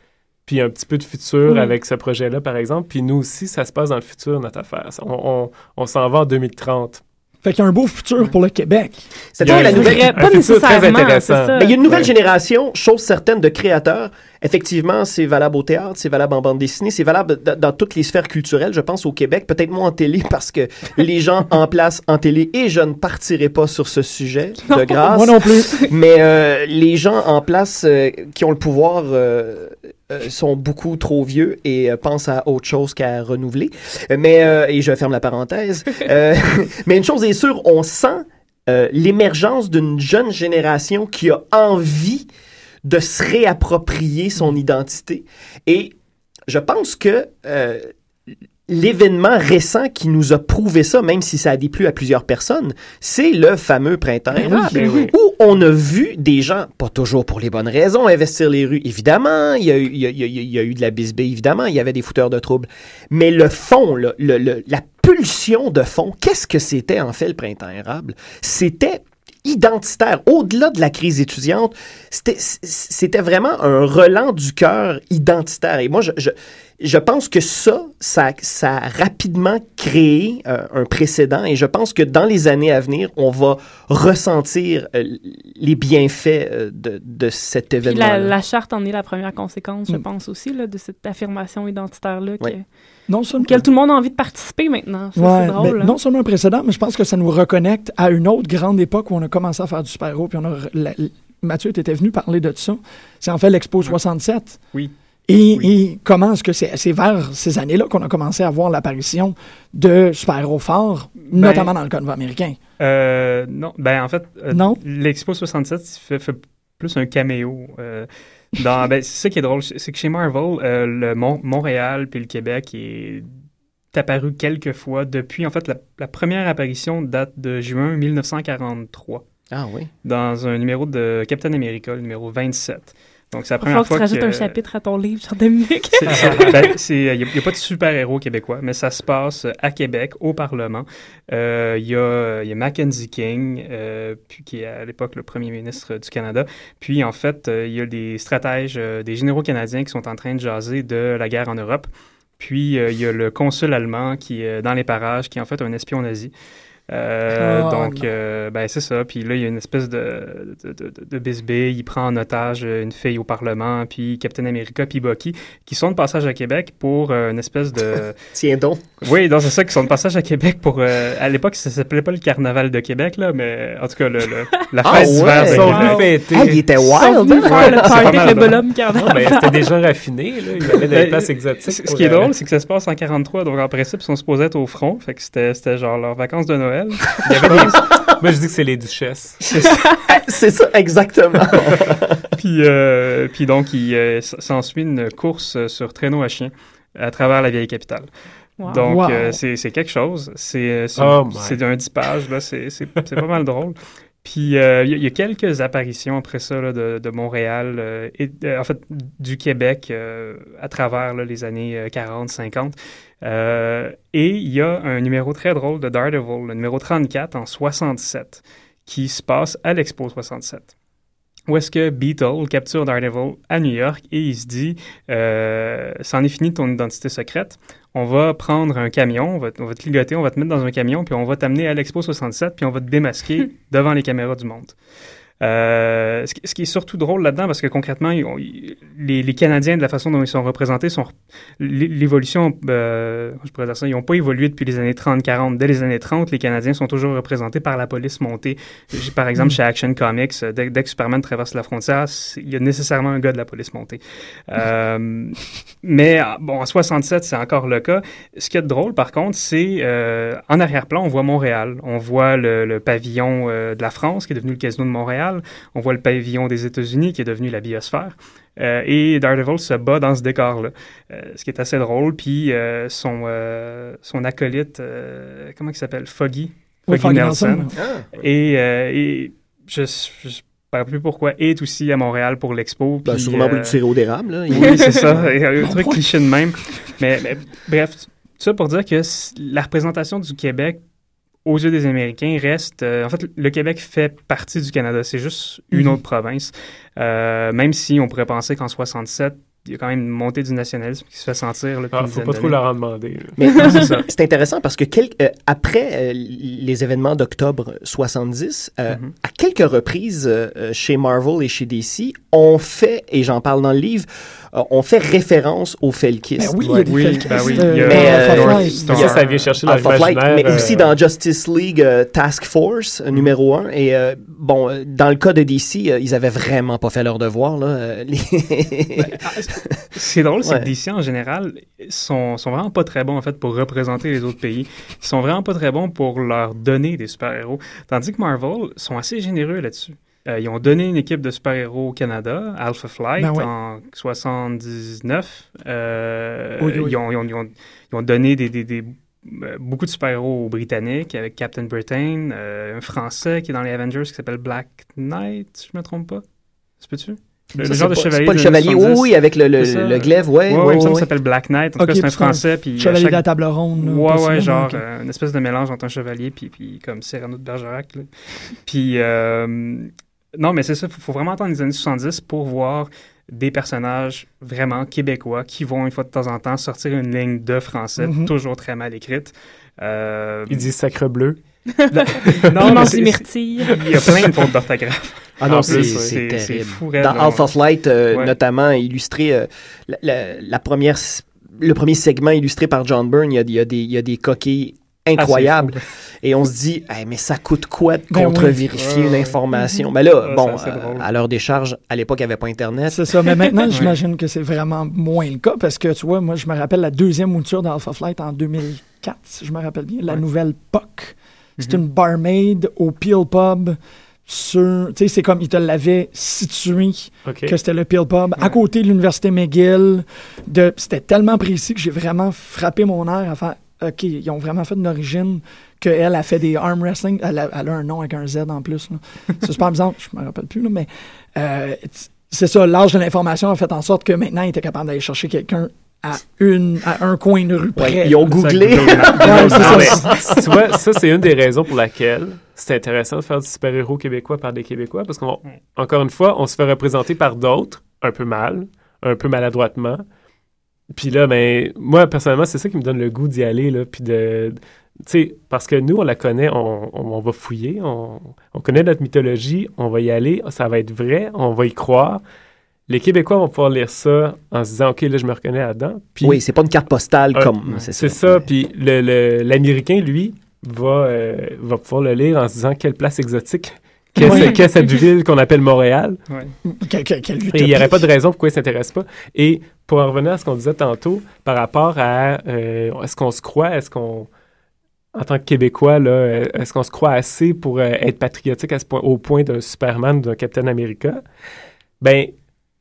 puis un petit peu de futur Oui. avec ce projet-là, par exemple. Puis nous aussi, ça se passe dans le futur, notre affaire. On, on- on s'en va en 2030. Fait qu'il y a un beau futur pour le Québec. C'est-à-dire Il y a la un- nouvelle... Pas nécessairement, c'est. Mais il y a une nouvelle Ouais. génération, chose certaine, de créateurs. Effectivement, c'est valable au théâtre, c'est valable en bande dessinée, c'est valable dans, dans toutes les sphères culturelles, je pense, au Québec. Peut-être moins en télé, parce que les gens en place en télé, et je ne partirai pas sur ce sujet, de grâce. Moi non plus. Mais euh, les gens en place euh, qui ont le pouvoir euh, euh, sont beaucoup trop vieux et euh, pensent à autre chose qu'à renouveler. Mais, euh, et je ferme la parenthèse. Mais une chose est sûre, on sent l'émergence d'une jeune génération qui a envie de se réapproprier son identité. Et je pense que l'événement récent qui nous a prouvé ça, même si ça a déplu à plusieurs personnes, c'est le fameux printemps Ben oui, ben oui. où on a vu des gens, pas toujours pour les bonnes raisons, investir les rues, évidemment, il y a eu, il y a- il y a- il y a eu de la bisbée, évidemment, il y avait des fouteurs de troubles, mais le fond, là, le- le- la pulsion de fond, qu'est-ce que c'était en fait le printemps érable? C'était identitaire. Au-delà de la crise étudiante, c'était- vraiment un relan du cœur identitaire. Et moi, je, je, je pense que ça, ça, ça a rapidement créé euh, un précédent et je pense que dans les années à venir, on va ressentir euh, les bienfaits euh, de, de cet événement. la, la charte en est la première conséquence, je Mm. pense aussi, là, de cette affirmation identitaire-là, Oui. Non seulement, auquel tout le monde a envie de participer maintenant. Ça, Ouais, c'est drôle. mais hein. non seulement un précédent, mais je pense que ça nous reconnecte à une autre grande époque où on a commencé à faire du super-héros. Puis on a, la- Mathieu, tu étais venu parler de ça. C'est en fait l'Expo 67. Oui. Et, et comment est-ce que c'est c'est vers ces années-là qu'on a commencé à voir l'apparition de super-héros forts, notamment dans le cas américain? Euh, non, ben en fait, euh, Non? l'Expo 67 il fait, fait plus un caméo. euh, dans, ben, c'est ça qui est drôle, c'est que chez Marvel, euh, le Mont- Montréal puis le Québec est apparu quelques fois depuis, en fait, la, la première apparition date de juin 1943 Ah oui. dans un numéro de Captain America, le numéro 27. Donc, c'est la première falloir que tu fois rajoutes un chapitre à ton livre, ben, c'est- Il n'y a, pas de super-héros québécois, mais ça se passe à Québec, au Parlement. Euh, Il y, a, il y a Mackenzie King, euh, puis, qui est à l'époque le premier ministre du Canada. Puis, en fait, euh, il y a des stratèges, euh, des généraux canadiens qui sont en train de jaser de la guerre en Europe. Puis, euh, il y a le consul allemand qui est dans les parages, qui est en fait un espion nazi. Euh, Oh, donc, euh, ben, c'est ça. Puis là, il y a une espèce de, de, de. Il prend en otage une fille au Parlement, puis Captain America, puis Bucky, qui sont de passage à Québec pour euh, une espèce de... Tiens donc. oui, donc c'est ça, qui sont de passage à Québec pour... euh, à l'époque, ça s'appelait pas le Carnaval de Québec, là, mais en tout cas, le, le- la Ah fête d'hiver ouais. Ils sont Québec. venus fêter. Ah, il était Ils sont wild, venus hein? faire le party avec bonhomme Non, carnaval. mais c'était des gens raffinés, là. Ils allaient dans des Ben, places exotiques. Ce qui est euh, drôle, c'est que ça se passe en 43, donc en principe, ils sont supposés être au front, fait que c'était c'était genre leurs vacances de Noël. il y avait des- Moi, je dis que c'est les duchesses. C'est ça, exactement. puis, euh, puis donc, il euh, s'ensuit une course euh, sur traîneau à chien à travers la vieille capitale. Wow. Donc, Wow. euh, c'est c'est quelque chose. C'est c'est- Oh d'un 10 pages, là. C'est c'est- c'est pas mal drôle. Puis, euh, il y, a- il y a quelques apparitions après ça là, de, de Montréal, euh, et, euh, en fait, du Québec euh, à travers là, les années euh, 40, 50. Euh, et il y a un numéro très drôle de Daredevil, le numéro 34 en 67, qui se passe à l'Expo 67. Où est-ce que Beetle capture Daredevil à New York et il se dit euh, C'en est fini de ton identité secrète. On va prendre un camion, on va, on va te ligoter, on va te mettre dans un camion, puis on va t'amener à l'Expo 67, puis on va te démasquer devant les caméras du monde. Euh, ce, qui, est surtout drôle là-dedans, parce que concrètement, ils ont- ils- les, les Canadiens, de la façon dont ils sont représentés, sont l'évolution, euh, je pourrais dire ça, ils n'ont pas évolué depuis les années 30-40. Dès les années 30, les Canadiens sont toujours représentés par la police montée. Par exemple, chez Action Comics, euh, dès, dès que Superman traverse la frontière, il y a nécessairement un gars de la police montée. Euh, mais bon, en 67, c'est encore le cas. Ce qui est drôle, par contre, c'est en arrière-plan, on voit Montréal. On voit le, le pavillon de la France, qui est devenu le Casino de Montréal. On voit le pavillon des États-Unis, qui est devenu la biosphère. Euh, et Daredevil se bat dans ce décor-là, Euh, ce qui est assez drôle. Puis euh, son, euh, son acolyte, euh, comment il s'appelle? Foggy, Foggy Foggy Nelson. Nelson. Ah. Et, euh, et je ne sais pas plus pourquoi, est aussi à Montréal pour l'expo. Ben, sûrement pour du sirop d'érable. oui, c'est ça. Il y a un truc cliché de même. Mais, mais bref, tout ça pour dire que la représentation du Québec aux yeux des Américains reste... euh, en fait, le Québec fait partie du Canada. C'est juste une Mhm. autre province. Euh, même si on pourrait penser qu'en 67, il y a quand même une montée du nationalisme qui se fait sentir. Ah, une faut dizaine pas trop leur en demander. C'est ça. c'est intéressant parce que quel- euh, après euh, les événements d'octobre 70, euh, Mhm. à quelques reprises chez Marvel et chez DC, on fait, et j'en parle dans le livre, euh, on fait référence au Felkist. Ben oui, il y a des Oui, ben oui, euh, il y a- Mais, euh, Flight. Star. Ça, ça vient chercher leur Alpha Flight, imaginaire. mais euh, aussi dans Justice League euh, Task Force euh, numéro 1. Et euh, bon, euh, dans le cas de DC, euh, ils avaient vraiment pas fait leur devoir. Là, euh, les- C'est drôle, c'est Ouais. que DC en général sont, sont vraiment pas très bons en fait pour représenter les autres pays. Ils sont vraiment pas très bons pour leur donner des super-héros. Tandis que Marvel sont assez généreux là-dessus. Euh, ils ont donné une équipe de super-héros au Canada, Alpha Flight, Ben ouais. en 79. Euh, Oui, oui. Ils, ont, ils ont- ils ont- ils ont donné des, des- des- euh, beaucoup de super-héros aux Britanniques, avec Captain Britain, euh, un Français qui est dans les Avengers qui s'appelle Black Knight, si je me trompe pas. Se peut-tu? Le, Ça, le c'est genre de pas- c'est chevalier. pas le chevalier, oui, 70. oui, avec le, le, C'est ça? le glaive, ouais. Ouais, ouais, ouais, il me semble ouais. ça s'appelle Black Knight. En tout Ok, cas, c'est un français. Puis à Chevalier chaque- de la table ronde. Ouais, possible, ouais, genre euh, une espèce de mélange entre un chevalier puis, puis comme Cyrano de Bergerac. là. Puis, euh, non, mais c'est ça, il faut, faut vraiment attendre les années 70 pour voir des personnages vraiment québécois qui vont, une fois de temps en temps, sortir une ligne de français Mhm. toujours très mal écrite. Euh, Ils disent sacre bleu. non, des myrtilles. il y a plein de fautes d'orthographe. Ah non, c'est terrible. c'est fou, raide, Dans là. Alpha Flight, euh, Ouais. notamment, illustré, euh, la, la- la première, le premier segment illustré par John Byrne, il y a, il y a des, il y a des coquilles Ah, et on se dit, Hey, mais ça coûte quoi de Ben oui. contre-vérifier une information? Mais là, bon, euh, à l'heure des charges, à l'époque, il n'y avait pas Internet. C'est ça, mais maintenant, j'imagine que c'est vraiment moins le cas parce que, tu vois, moi, je me rappelle la deuxième mouture d'Alpha Flight en 2004, si je me rappelle bien, la nouvelle POC. C'est Mhm. une barmaid au Peel Pub sur... Tu sais, c'est comme, ils te l'avaient situé que c'était le Peel Pub, à côté de l'Université McGill. De, c'était tellement précis que j'ai vraiment frappé mon air à faire... OK, ils ont vraiment fait une origine qu'elle a fait des arm wrestling. Elle a, elle a un nom avec un Z en plus. là. C'est super bizarre, je me rappelle plus, là, mais euh, c'est ça, l'âge de l'information a fait en sorte que maintenant, il était capable d'aller chercher quelqu'un à, une, à un coin de rue Ouais, près. ils ont Ça, googlé. Tu vois, ça, c'est une des raisons pour laquelle c'est intéressant de faire du super-héros québécois par des Québécois, parce qu'encore une fois, on se fait représenter par d'autres, un peu mal, un peu maladroitement. Puis là, ben, moi, personnellement, c'est ça qui me donne le goût d'y aller, là, puis de... Tu sais, parce que nous, on la connaît, on, on- on va fouiller, on, on connaît notre mythologie, on va y aller, ça va être vrai, on va y croire. Les Québécois vont pouvoir lire ça en se disant, OK, là, je me reconnais là-dedans. Oui, c'est pas une carte postale Euh, comme. c'est ça. Puis le- le- l'Américain, lui, va, euh, va pouvoir le lire en se disant quelle place exotique qu'est Oui. ce- qu'est cette ville qu'on appelle Montréal. Ouais. Et il n'y aurait pas de raison pourquoi il ne s'intéresse pas. Et pour en revenir à ce qu'on disait tantôt, par rapport à euh, est-ce qu'on se croit, est-ce qu'on, en tant que Québécois, là, euh, est-ce qu'on se croit assez pour euh, être patriotique à ce point, au point d'un Superman ou d'un Captain America? Ben,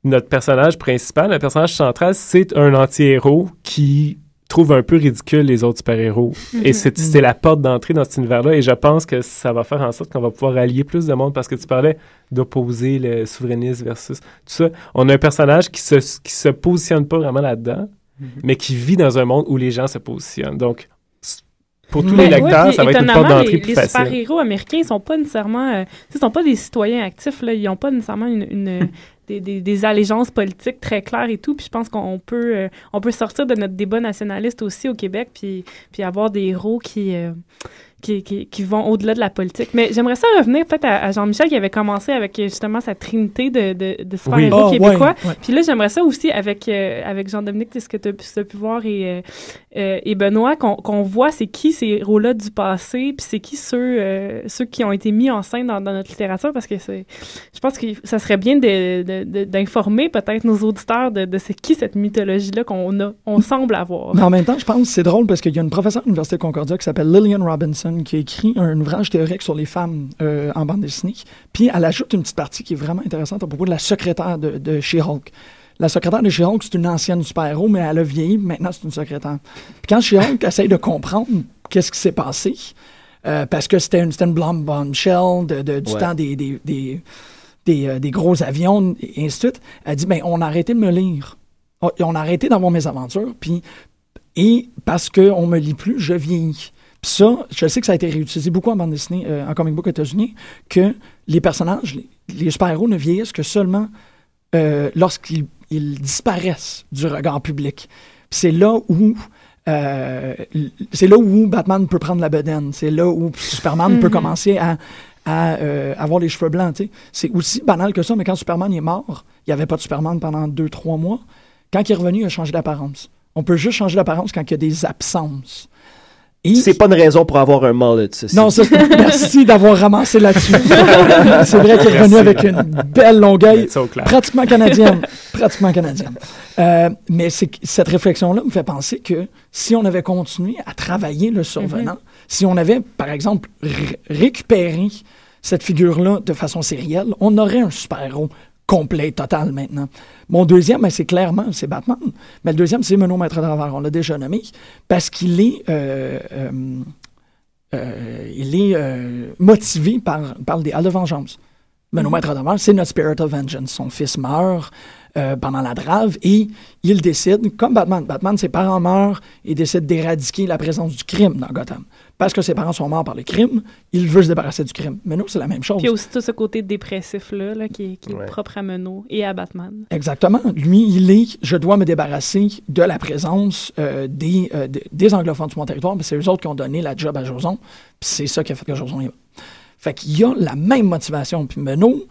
notre personnage principal, le personnage central, c'est un anti-héros qui trouve un peu ridicule les autres super-héros. Et c'est c'est la porte d'entrée dans cet univers-là. Et je pense que ça va faire en sorte qu'on va pouvoir allier plus de monde parce que tu parlais d'opposer le souverainisme versus tout ça. On a un personnage qui se, qui se positionne pas vraiment là-dedans, mais qui vit dans un monde où les gens se positionnent. Donc, pour tous les lecteurs, ça va être une porte d'entrée les, plus les facile. super-héros américains, ils sont pas nécessairement, euh, sais, sont pas des citoyens actifs, là. Ils ont pas nécessairement une, une- des, des- des allégeances politiques très claires et tout. Puis je pense qu'on peut, euh, on peut sortir de notre débat nationaliste aussi au Québec, puis, puis avoir des héros qui, euh, qui, qui, qui vont au-delà de la politique. Mais j'aimerais ça revenir peut-être à, à Jean-Michel qui avait commencé avec euh, justement sa trinité de, de, de super-héros Ah, québécois. ouais. Puis là, j'aimerais ça aussi avec, euh, avec Jean-Dominique, ce que tu as, pu voir, et, euh, et Benoît, qu'on voit c'est qui ces héros-là du passé, puis c'est qui ceux, euh, ceux qui ont été mis en scène dans, notre littérature, parce que je pense que ça serait bien de- de- de- d'informer peut-être nos auditeurs de, de c'est qui cette mythologie-là qu'on a, on semble avoir. Mais en même temps, je pense que c'est drôle parce qu'il y a une professeure à l'Université de Concordia qui s'appelle Lillian Robinson qui a écrit un ouvrage théorique sur les femmes euh, en bande dessinée. Puis elle ajoute une petite partie qui est vraiment intéressante à propos de la secrétaire de, de She-Hulk. La secrétaire de She-Hulk, c'est une ancienne super-héros, mais elle a vieilli, maintenant c'est une secrétaire. Puis quand She-Hulk essaye de comprendre qu'est-ce qui s'est passé, euh, parce que c'était une, une blonde bombshell de, de- du Ouais. temps des, des, des, des, euh, des gros avions et ainsi de suite, elle dit, ben, on a arrêté de me lire. On on a arrêté d'avoir mes aventures, puis et parce qu'on me lit plus, je vieillis. Puis ça, je sais que ça a été réutilisé beaucoup en bande dessinée, euh, en comic book aux États-Unis, que les personnages, les, les super-héros ne vieillissent que seulement euh, lorsqu'ils ils disparaissent du regard public. C'est là où euh, c'est là où Batman peut prendre la bedaine. C'est là où Superman peut Mhm. commencer à, à, euh, avoir les cheveux blancs. C'est aussi banal que ça, mais quand Superman est mort, il n'y avait pas de Superman pendant deux, trois mois. Quand il est revenu, il a changé d'apparence. On peut juste changer d'apparence quand il y a des absences. Et- C'est pas une raison pour avoir un mullet, ceci. non, ça, merci d'avoir ramassé là-dessus. c'est vrai qu'il est revenu avec une belle longueuil, pratiquement canadienne. pratiquement canadienne. Euh, mais cette réflexion-là me fait penser que si on avait continué à travailler le survenant, si on avait, par exemple, ré- récupéré cette figure-là de façon sérielle, on aurait un super-héros complet, total maintenant. Mon deuxième, ben, c'est clairement, c'est Batman. Mais le deuxième, c'est Menot Maître d'Envers. On l'a déjà nommé parce qu'il est... euh, euh, euh, il est motivé par, par l'idéal de vengeance. Menot Maître d'Envers, c'est notre Spirit of Vengeance. Son fils meurt euh, pendant la drave et il décide, comme Batman, Batman, ses parents meurent et décide d'éradiquer la présence du crime dans Gotham. Parce que ses parents sont morts par le crime, il veut se débarrasser du crime. Menot, c'est la même chose. Puis il y a aussi tout ce côté dépressif-là, là, qui, est- est propre à Menot et à Batman. Exactement. Lui, il est, je dois me débarrasser de la présence euh, des, euh, des- des anglophones sur mon territoire, mais c'est eux autres qui ont donné la job à Joson, puis c'est ça qui a fait que Joson y va. Fait qu'il y a la même motivation. Puis Menot,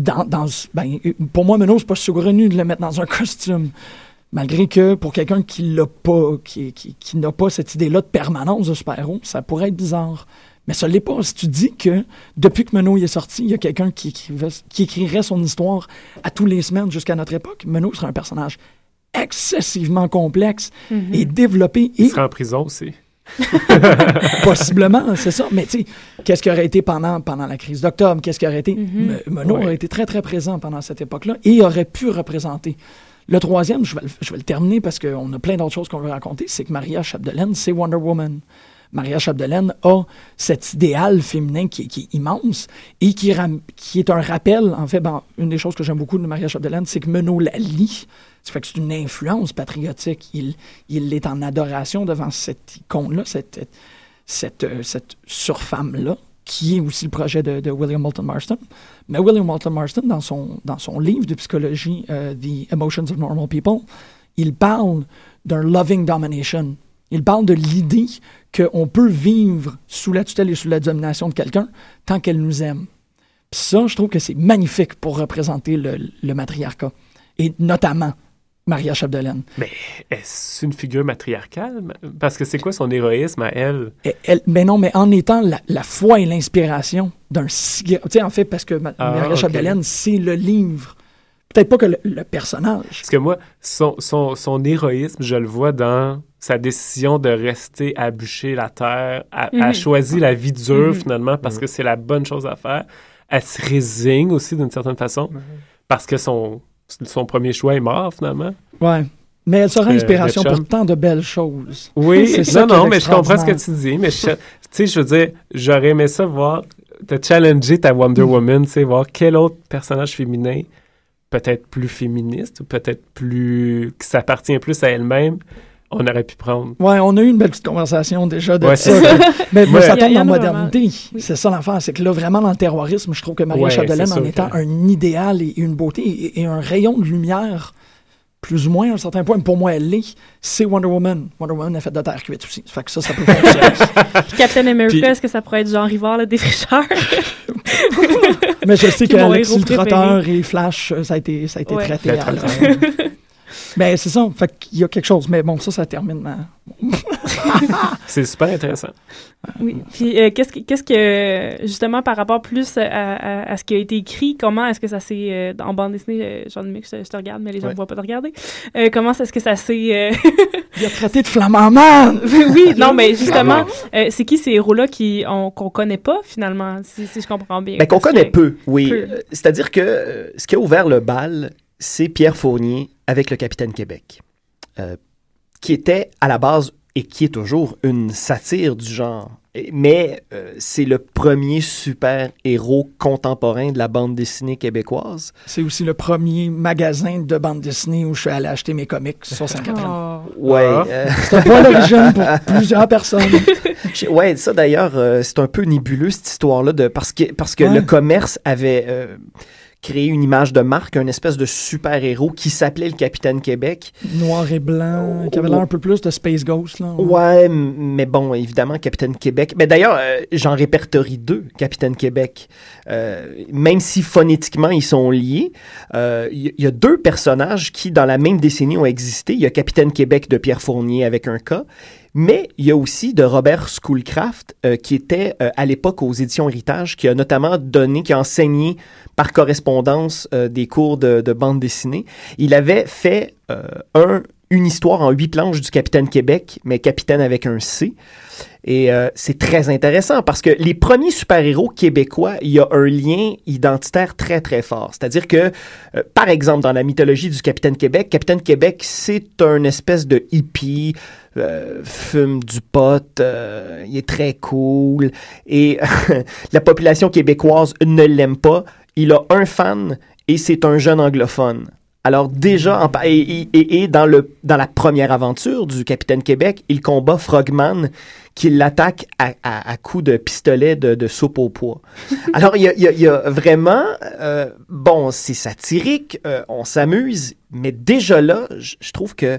dans, dans, ben, pour moi, Menot, c'est pas saugrenu de le mettre dans un costume. Malgré que pour quelqu'un qui l'a pas, qui, qui, qui n'a pas cette idée-là de permanence de super-héros, ça pourrait être bizarre. Mais ça l'est pas. Si tu dis que depuis que Menot y est sorti, il y a quelqu'un qui, écrivait- qui écrirait son histoire à tous les semaines jusqu'à notre époque, Menot serait un personnage excessivement complexe et développé Il et sera en prison aussi. possiblement, c'est ça. Mais tu sais, qu'est-ce qui aurait été pendant, pendant la crise d'octobre? Qu'est-ce qui aurait été? Ouais. aurait été très, très présent pendant cette époque-là et aurait pu représenter. Le troisième, je vais, le- je vais le terminer parce qu'on a plein d'autres choses qu'on veut raconter, c'est que Maria Chapdelaine, c'est Wonder Woman. Maria Chapdelaine a cet idéal féminin qui, est immense et qui, est un rappel. En fait, ben, une des choses que j'aime beaucoup de Maria Chapdelaine, c'est que Menot la lit. Ça fait que c'est une influence patriotique. Il, est en adoration devant cette icône-là, euh, cette surfemme-là, qui est aussi le projet de, William Moulton Marston. Mais William Moulton Marston, dans son, dans son livre de psychologie, euh, The Emotions of Normal People, il parle d'un loving domination. Il parle de l'idée qu'on peut vivre sous la tutelle et sous la domination de quelqu'un tant qu'elle nous aime. Puis ça, je trouve que c'est magnifique pour représenter le, le matriarcat. Et notamment Maria Chapdelaine. Mais est-ce une figure matriarcale? Parce que c'est quoi son héroïsme à elle? Elle- elle- mais non, mais en étant la, la foi et l'inspiration d'un grand- Tu sais, en fait, parce que Ma- Ah, Maria. Chapdelaine, c'est le livre. Peut-être pas que le, le personnage. Parce que moi, son, son, son héroïsme, je le vois dans sa décision de rester à bûcher la terre. Mhm. a choisi la vie dure, Mhm. finalement, parce que c'est la bonne chose à faire. Elle se résigne aussi, d'une certaine façon, parce que son, son premier choix est mort, finalement. Ouais. Mais elle sera Euh, inspiration pour tant de belles choses. Oui, ça non, non, mais je comprends ce que tu dis. Mais tu sais, je veux dire, j'aurais aimé ça voir, te challenger ta Wonder Mm. Woman, tu sais, voir quel autre personnage féminin, peut-être plus féministe ou peut-être plus. qui s'appartient plus à elle-même, on aurait pu prendre. Ouais, on a eu une belle petite conversation déjà de Ouais, ça. c'est ça. mais mais Ouais. ça tombe dans modernité. C'est ça l'affaire. C'est que là, vraiment, dans le terrorisme, je trouve que Maria Ouais, Chapdelaine, en étant que- un idéal et une beauté et, et un rayon de lumière, plus ou moins à un certain point, mais pour moi, elle l'est, c'est Wonder Woman. Wonder Woman est faite de terre cuite aussi. Ça fait que ça, ça peut fonctionner. Puis Captain America, Puis- est-ce que ça pourrait être Jean Rivard, le défricheur? mais je sais héros le Trotteur et Flash, euh, ça a été, ça a été Ouais. traité. Ben, c'est ça. Fait qu'il y a quelque chose. Mais bon, ça, ça termine. C'est super intéressant. Oui. Puis euh, qu'est-ce que, qu'est-ce que, justement, par rapport plus à, à- à ce qui a été écrit, comment est-ce que ça s'est, euh, en bande dessinée, euh, Jean-Luc, je, te- je te regarde, mais les gens ne Ouais. voient pas te regarder. Euh, comment est-ce que ça s'est... euh, Il a traité de flamand man! oui, non, mais justement, euh, c'est qui ces héros-là qui, on, qu'on connaît pas, finalement, si, si je comprends bien? Ben, qu'on connaît que- peu, oui. Peu. C'est-à-dire que ce qui a ouvert le bal, c'est Pierre Fournier avec le Capitaine Québec, euh, qui était à la base et qui est toujours une satire du genre. Mais euh, c'est le premier super-héros contemporain de la bande dessinée québécoise. C'est aussi le premier magasin de bande dessinée où je suis allé acheter mes comics sur Sainte-Catherine. Oh. Ouais. Ah. euh, C'est un point d'origine pour plusieurs personnes. Ouais, ça d'ailleurs, euh, c'est un peu nébuleux cette histoire-là de parce que parce que Ouais. le commerce avait euh, créé une image de marque, un espèce de super héros qui s'appelait le Capitaine Québec. Noir et blanc, qui avait l'air un peu plus de Space Ghost. Là. Ouais, m- mais bon, évidemment, Capitaine Québec. Mais d'ailleurs, euh, j'en répertorie deux, Capitaine Québec. Euh, même si phonétiquement ils sont liés, euh, il y, il y a deux personnages qui, dans la même décennie, ont existé. Il y a Capitaine Québec de Pierre Fournier avec un K, mais il y a aussi de Robert Schoolcraft, euh, qui était euh, à l'époque aux éditions Héritage, qui a notamment donné, qui a enseigné par correspondance euh, des cours de, de bande dessinée. Il avait fait un, une histoire en huit planches du Capitaine Québec, mais Capitaine avec un C. Et c'est très intéressant parce que les premiers super-héros québécois, il y a un lien identitaire très très fort. C'est-à-dire que, par exemple, dans la mythologie du Capitaine Québec, Capitaine Québec, c'est un espèce de hippie, euh, fume du pot, euh, il est très cool, et la population québécoise ne l'aime pas. Il a un fan et c'est un jeune anglophone. Alors déjà, en et, et- et- dans, le, dans la première aventure du Capitaine Québec, il combat Frogman qui l'attaque à, à, à coups de pistolet de, de soupe au pois. Alors il y a, y a- y a vraiment, euh, bon, c'est satirique, euh, on s'amuse, mais déjà là, je trouve que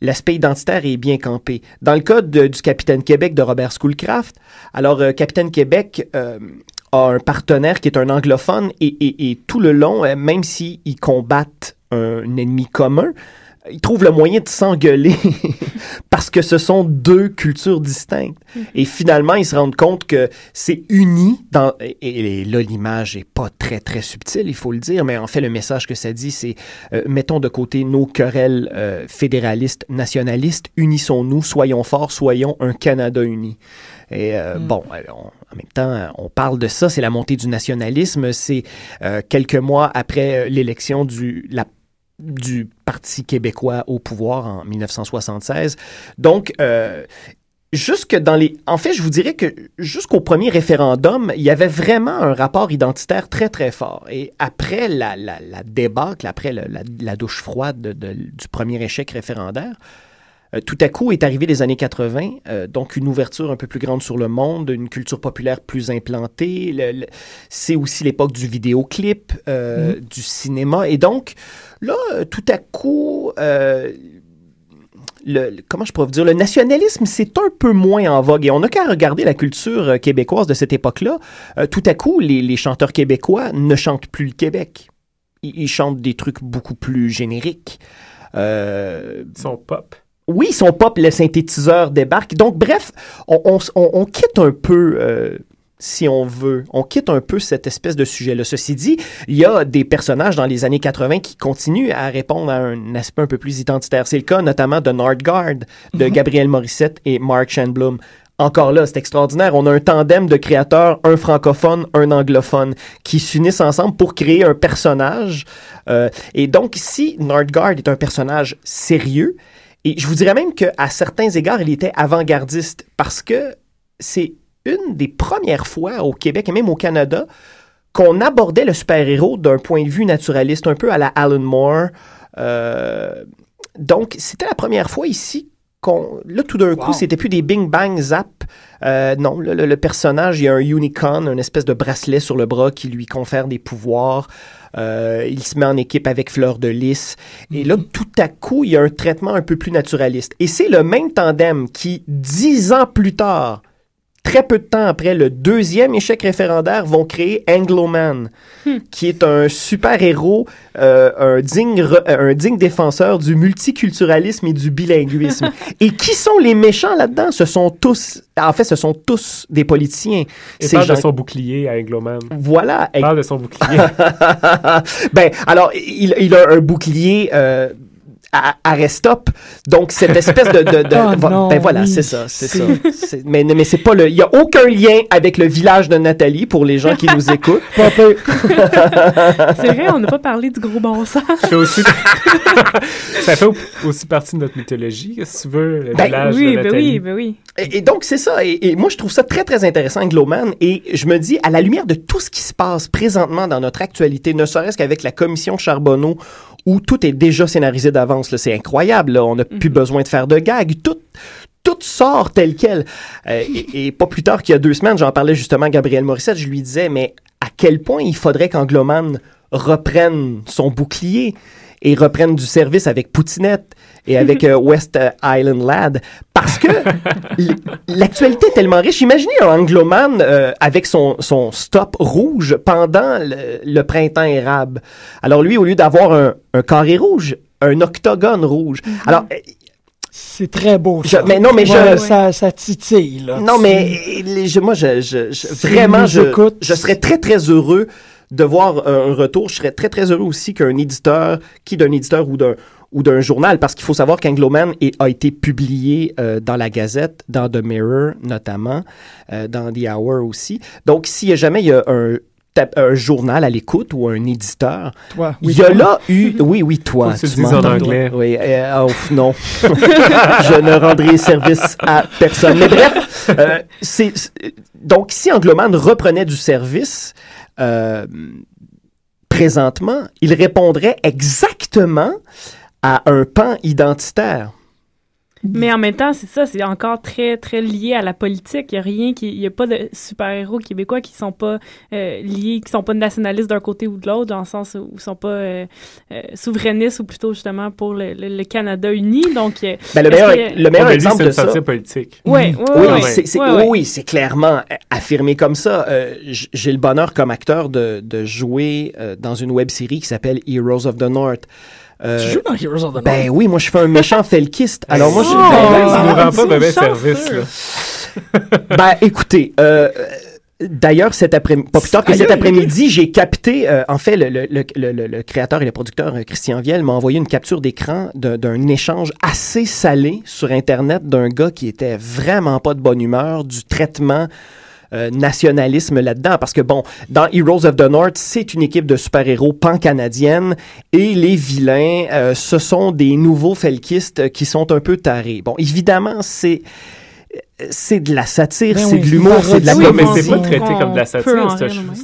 l'aspect identitaire est bien campé. Dans le cas du Capitaine Québec de Robert Schoolcraft, alors euh, Capitaine Québec euh, a un partenaire qui est un anglophone et tout le long, euh, même s'ils combattent un ennemi commun, ils trouvent le moyen de s'engueuler parce que ce sont deux cultures distinctes. Et finalement, ils se rendent compte que c'est uni dans... Et, et là, l'image est pas très, très subtile, il faut le dire, mais en fait, le message que ça dit, c'est euh, mettons de côté nos querelles euh, fédéralistes, nationalistes, unissons-nous, soyons forts, soyons un Canada uni. Et euh, bon, alors, on- en même temps, on parle de ça, c'est la montée du nationalisme, c'est quelques mois après l'élection du, la du Parti québécois au pouvoir en 1976. Donc, euh, jusque dans les... En fait, je vous dirais que jusqu'au premier référendum, il y avait vraiment un rapport identitaire très, très fort. Et après la, la, débâcle, après la, la douche froide de- de- du premier échec référendaire, tout à coup est arrivé les années 80, euh, donc une ouverture un peu plus grande sur le monde, une culture populaire plus implantée. Le- le- c'est aussi l'époque du vidéoclip, euh, du cinéma. Et donc, là, euh, tout à coup, euh, le, comment je pourrais vous dire, le nationalisme, c'est un peu moins en vogue. Et on n'a qu'à regarder la culture euh, québécoise de cette époque-là. Euh, tout à coup, les, les chanteurs québécois ne chantent plus le Québec. Ils, ils chantent des trucs beaucoup plus génériques. Euh, Ils sont pop. Oui, son pop, le synthétiseur débarque. Donc, bref, on, on on- on quitte un peu, euh, si on veut, on quitte un peu cette espèce de sujet-là. Ceci dit, il y a des personnages dans les années 80 qui continuent à répondre à un aspect un peu plus identitaire. C'est le cas notamment de Nordgard, de Gabriel Morissette et Mark Shanblum. Encore là, c'est extraordinaire. On a un tandem de créateurs, un francophone, un anglophone, qui s'unissent ensemble pour créer un personnage. Euh, et donc, si Nordgard est un personnage sérieux, et je vous dirais même qu'à certains égards, il était avant-gardiste parce que c'est une des premières fois au Québec et même au Canada qu'on abordait le super-héros d'un point de vue naturaliste, un peu à la Alan Moore. Euh, donc, c'était la première fois ici là, tout d'un coup, c'était plus des bing bang zap. Euh, non, le, le- le personnage, il y a un unicorn, une espèce de bracelet sur le bras qui lui confère des pouvoirs. Euh, il se met en équipe avec Fleur de Lys. Et là, tout à coup, il y a un traitement un peu plus naturaliste. Et c'est le même tandem qui, dix ans plus tard, très peu de temps après le deuxième échec référendaire, vont créer Anglo-Man, qui est un super-héros, euh, un, digne, re- euh, un digne défenseur du multiculturalisme et du bilinguisme. et qui sont les méchants là-dedans? Ce sont tous, en fait, ce sont tous des politiciens. Il Ces parle de son bouclier à Angloman. Voilà. Il parle de son bouclier. ben, alors, il, il a un bouclier euh, à, à restop. Donc, cette espèce de... de, de- Oh vo- non, ben voilà, oui, c'est ça, c'est ça. Mais, mais c'est pas le... Il y a aucun lien avec le village de Nathalie pour les gens qui nous écoutent. Pas peu. C'est vrai, on n'a pas parlé du gros bon sens. Ça fait aussi, ça fait aussi partie de notre mythologie, si tu veux, le Ben, village oui, de ben Nathalie. oui, ben oui. Et, et donc, c'est ça. Et, et moi, je trouve ça très, très intéressant, Angloman. Et je me dis, à la lumière de tout ce qui se passe présentement dans notre actualité, ne serait-ce qu'avec la commission Charbonneau, où tout est déjà scénarisé d'avance, là, c'est incroyable. là. On n'a plus besoin de faire de gags. Tout, tout sort tel quel. Euh, et, et pas plus tard qu'il y a deux semaines, j'en parlais justement à Gabriel Morissette, je lui disais, mais à quel point il faudrait qu'Angloman reprenne son bouclier? Et reprenne du service avec Poutinette et avec euh, West euh, Island Lad parce que l'actualité est tellement riche. Imaginez un angloman euh, avec son, son stop rouge pendant le, le printemps érable. Alors lui, au lieu d'avoir un, un carré rouge, un octogone rouge. Alors, euh, C'est très beau, Je- ça. mais non, mais je- Ouais, Ça, ça titille, là. non, Tu- mais les- je- moi, je, je- vraiment, je serais très, très heureux de voir un retour. Je serais très, très heureux aussi qu'un éditeur, qui d'un éditeur ou d'un ou d'un journal, parce qu'il faut savoir qu'Angloman a été publié euh, dans la Gazette, dans The Mirror notamment, euh, dans The Hour aussi. Donc, s'il y a jamais il y a un, un journal à l'écoute ou un éditeur, Toi. il y a là eu... Oui, oui, toi. Faut que tu en anglais. toi. Oui, euh, oh, non. je ne rendrai service à personne. Mais bref, euh, c'est, c'est- donc si Angloman reprenait du service euh, présentement, il répondrait exactement à un pan identitaire. Mais en même temps, c'est ça, c'est encore très, très lié à la politique. Il n'y a rien qui. Il n'y a pas de super-héros québécois qui sont pas euh, liés, qui sont pas nationalistes d'un côté ou de l'autre, dans le sens où ils sont pas euh, euh, souverainistes ou plutôt justement pour le, le- le Canada uni. Donc, Ben, le meilleur, que- le meilleur exemple c'est de ça... politique. Ouais, ouais, Oui, ouais, c'est, c'est- ouais, ouais. oui, c'est clairement affirmé comme ça. Euh, j'ai le bonheur comme acteur de, de jouer euh, dans une web série qui s'appelle Heroes of the North. Euh, Tu joues dans Heroes of the North. ben oui, moi je fais un méchant felkiste. Alors moi je Oh! Ben, ben, dis pas mauvais service, là. ben, écoutez, euh, D'ailleurs, cet après pas plus tard que cet après-midi, j'ai capté, euh, en fait, le, le, le, le, le créateur et le producteur euh, Christian Viel m'a envoyé une capture d'écran d'un d'un échange assez salé sur Internet d'un gars qui était vraiment pas de bonne humeur, du traitement euh, nationalisme là-dedans. Parce que, bon, dans Heroes of the North, c'est une équipe de super-héros pan-canadienne et les vilains, euh, ce sont des nouveaux felkistes qui sont un peu tarés. Bon, évidemment, c'est c'est de la satire, Ben c'est oui, de l'humour, c'est de la Oui, mais comédie. c'est pas traité comme de la satire,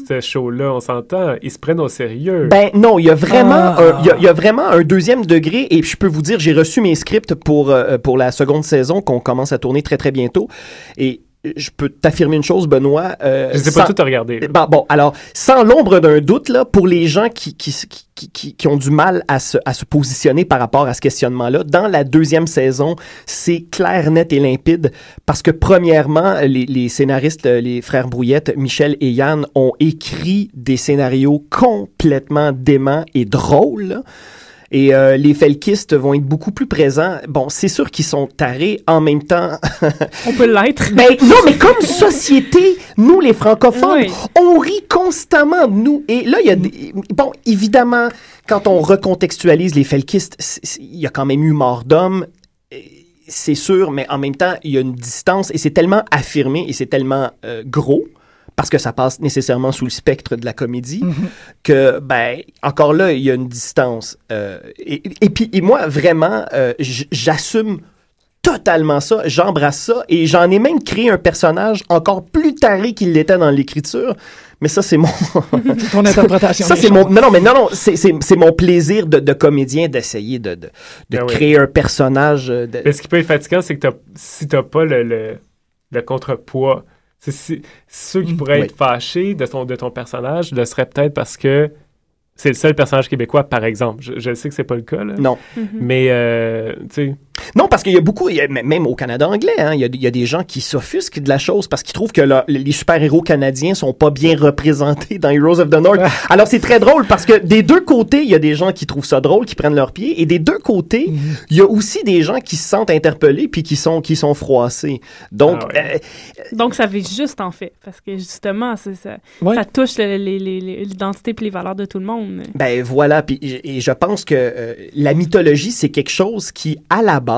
ce, show-là, on s'entend. Ils se prennent au sérieux. Ben non, il y a vraiment, Ah. un, il y a, il y a vraiment un deuxième degré et je peux vous dire, j'ai reçu mes scripts pour euh, pour la seconde saison qu'on commence à tourner très très bientôt et je peux t'affirmer une chose, Benoît. euh, je sais sans- pas tout regarder. là. Bon, bon, alors, sans l'ombre d'un doute, là, pour les gens qui, qui, qui, qui, qui ont du mal à se, à se positionner par rapport à ce questionnement-là, dans la deuxième saison, c'est clair, net et limpide, parce que premièrement, les, les scénaristes, les frères Brouillette, Michel et Yann, ont écrit des scénarios complètement déments et drôles. Et euh, les felkistes vont être beaucoup plus présents. Bon, c'est sûr qu'ils sont tarés. En même temps, On peut l'être. ben non, mais comme société, nous les francophones, Oui. on rit constamment de nous. Et là, il y a des... Bon, évidemment, quand on recontextualise les felkistes, il y a quand même eu mort d'hommes, euh, c'est sûr, mais en même temps, il y a une distance et c'est tellement affirmé et c'est tellement euh, gros parce que ça passe nécessairement sous le spectre de la comédie, que, ben, encore là, il y a une distance. Euh, et, et puis, et moi, vraiment, euh, j'assume totalement ça. J'embrasse ça et j'en ai même créé un personnage encore plus taré qu'il l'était dans l'écriture. Mais ça, c'est mon. Ton interprétation. ça, c'est mon. Non, non, mais non, non, c'est- c'est c'est mon plaisir de, de comédien d'essayer de, de, de Ben oui. créer un personnage. euh, de- Mais ce qui peut être fatigant, c'est que t'as- si t'as pas le, le, le contrepoids, c'est ceux qui pourraient Oui. être fâchés de ton, de ton personnage le seraient peut-être parce que c'est le seul personnage québécois, par exemple. Je, je sais que c'est pas le cas, là. Non. Mais, euh, tu sais, Non, parce qu'il y a beaucoup, il y a- même au Canada anglais, hein, il, y a, il y a des gens qui s'offusquent de la chose parce qu'ils trouvent que les super-héros canadiens sont pas bien représentés dans Heroes of the North. Alors c'est très drôle parce que des deux côtés, il y a des gens qui trouvent ça drôle, qui prennent leurs pieds, et des deux côtés, il y a aussi des gens qui se sentent interpellés puis qui sont qui sont froissés. Donc Ah ouais. euh, Donc, ça fait juste, en fait. Parce que, justement, c'est ça, Ouais. ça touche l'identité et les valeurs de tout le monde. Ben voilà, puis et je pense que euh, la mythologie c'est quelque chose qui à la base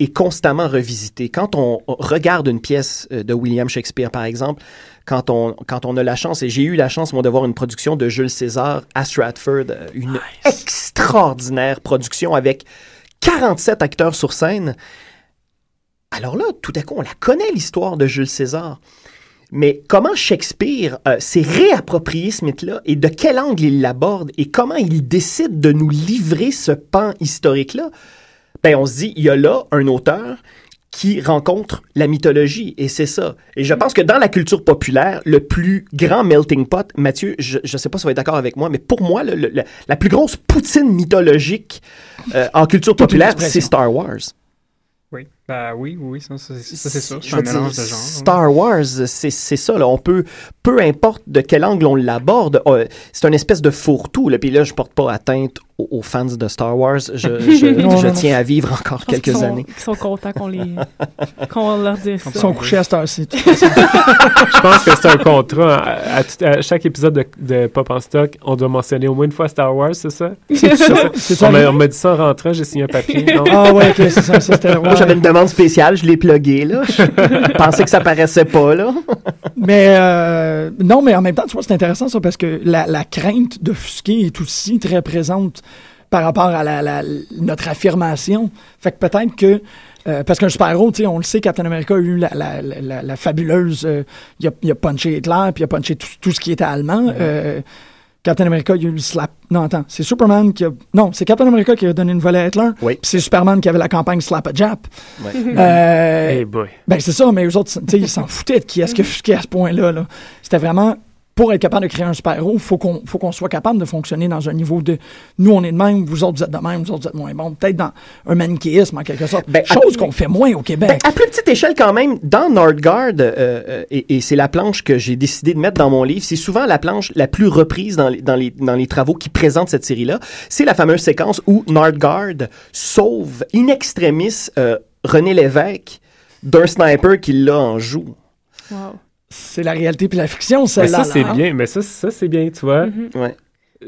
est constamment revisité. Quand on regarde une pièce euh, de William Shakespeare par exemple, quand on quand on a la chance et j'ai eu la chance moi de voir une production de Jules César à Stratford, euh, une extraordinaire production avec 47 acteurs sur scène. Alors là, tout à coup, on la connaît l'histoire de Jules César. Mais comment Shakespeare euh, s'est réapproprié ce mythe-là et de quel angle il l'aborde et comment il décide de nous livrer ce pan historique-là, ben on se dit, il y a là un auteur qui rencontre la mythologie et c'est ça. Et je pense que dans la culture populaire, le plus grand melting pot, Mathieu, je ne sais pas si vous êtes d'accord avec moi, mais pour moi, le- la plus grosse poutine mythologique euh, en culture populaire, c'est Star Wars. Oui, bah oui, oui, ça, ça, c'est- ça, c'est ça. Je C'est un mélange de genres. Star Wars, c'est c'est ça. Là. On peut, peu importe de quel angle on l'aborde, euh, c'est une espèce de fourre-tout. là. Puis là, je porte pas atteinte aux, aux fans de Star Wars. Je, je- Non, je non, tiens à vivre encore quelques sont- années. qu'ils sont contents qu'on les, qu'on leur dise ça. Ils sont couchés à cette heure-ci. je pense que c'est un contrat. À, à tout- à chaque épisode de, de Pop en stock, on doit mentionner au moins une fois Star Wars, c'est ça? C'est ça. Ça. On m'a dit ça en rentrant, j'ai signé un papier. non? Ah ouais, ok, c'est ça. Moi, j'avais une demande spéciale, je l'ai plugué. Là. Je pensais que ça paraissait pas. là. Mais euh, non, mais en même temps, tu vois, c'est intéressant ça parce que la, la crainte d'offusquer est aussi très présente par rapport à la, la- notre affirmation. Fait que peut-être que euh, parce qu'un super-héros, on le sait, Captain America a eu la, la, la, la- la fabuleuse. euh, il, a, il a punché Hitler, puis il a punché tout, tout ce qui était allemand. Euh, Captain America, il a eu le slap. Non, attends, c'est Superman qui a. Non, c'est Captain America qui a donné une volée à Hitler. Oui. Puis c'est Superman qui avait la campagne Slap a Jap. Ouais. Euh, Hey boy. ben, c'est ça, mais eux autres, tu sais, ils s'en foutaient de qui est-ce que offusquait à ce point-là. Là. C'était vraiment, pour être capable de créer un super-héros, il faut qu'on faut qu'on soit capable de fonctionner dans un niveau de nous, on est de même, vous autres, vous êtes de même, vous autres, vous êtes moins bon. Peut-être dans un manichéisme, en quelque sorte. Ben, Chose qu'on fait moins au Québec. Ben, à plus petite échelle quand même, dans Nordgard, euh, euh, et, et c'est la planche que j'ai décidé de mettre dans mon livre, c'est souvent la planche la plus reprise dans les, dans les, dans les travaux qui présentent cette série-là. C'est la fameuse séquence où Nordgard sauve in extremis euh, René Lévesque d'un sniper qui l'a en joue. Wow. C'est la réalité puis la fiction, Mais celle-là. ça, c'est là, hein? bien. Mais ça, ça c'est bien, tu vois. Mhm. Ouais.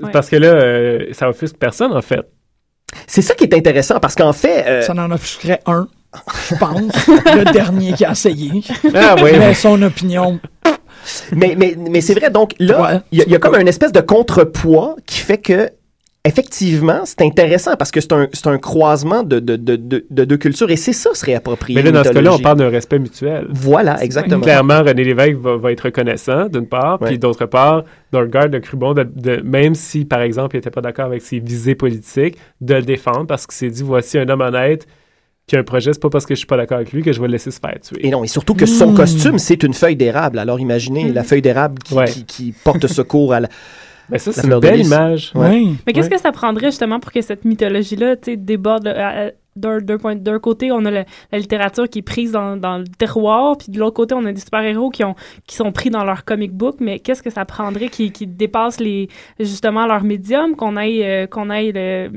Ouais. Parce que là, euh, ça offusque personne, en fait. C'est ça qui est intéressant parce qu'en fait, euh, Ça en offusquerait un, je pense, le dernier qui a essayé. Ah oui. Mais son opinion, mais, mais, mais c'est vrai, donc là, Ouais. il y, y a comme une espèce de contrepoids qui fait que, effectivement, c'est intéressant parce que c'est un, c'est un croisement de, de, de, de, de deux cultures et c'est ça se réapproprier. Mais là, dans ce cas-là, on parle d'un respect mutuel. Voilà, exactement. Clairement, René Lévesque va, va être reconnaissant, d'une part, Ouais. puis d'autre part, Norgard a cru bon, de, de- même si, par exemple, il n'était pas d'accord avec ses visées politiques, de le défendre parce qu'il s'est dit voici un homme honnête qui a un projet, c'est pas parce que je suis pas d'accord avec lui que je vais le laisser se faire tuer. Et non, et surtout que son Hmm. costume, c'est une feuille d'érable. Alors imaginez la feuille d'érable qui, Ouais. qui, qui porte secours à la. Mais ça, La c'est une belle image. Ouais. Mais qu'est-ce Ouais. que ça prendrait justement pour que cette mythologie-là, tu sais, déborde le- à- à- d'un d'un point d'un côté, on a le- la littérature qui est prise dans, dans le terroir, puis de l'autre côté, on a des super-héros qui ont qui sont pris dans leur comic book. Mais qu'est-ce que ça prendrait qui, qui dépasse les justement leur médium, qu'on aille euh, qu'on aille le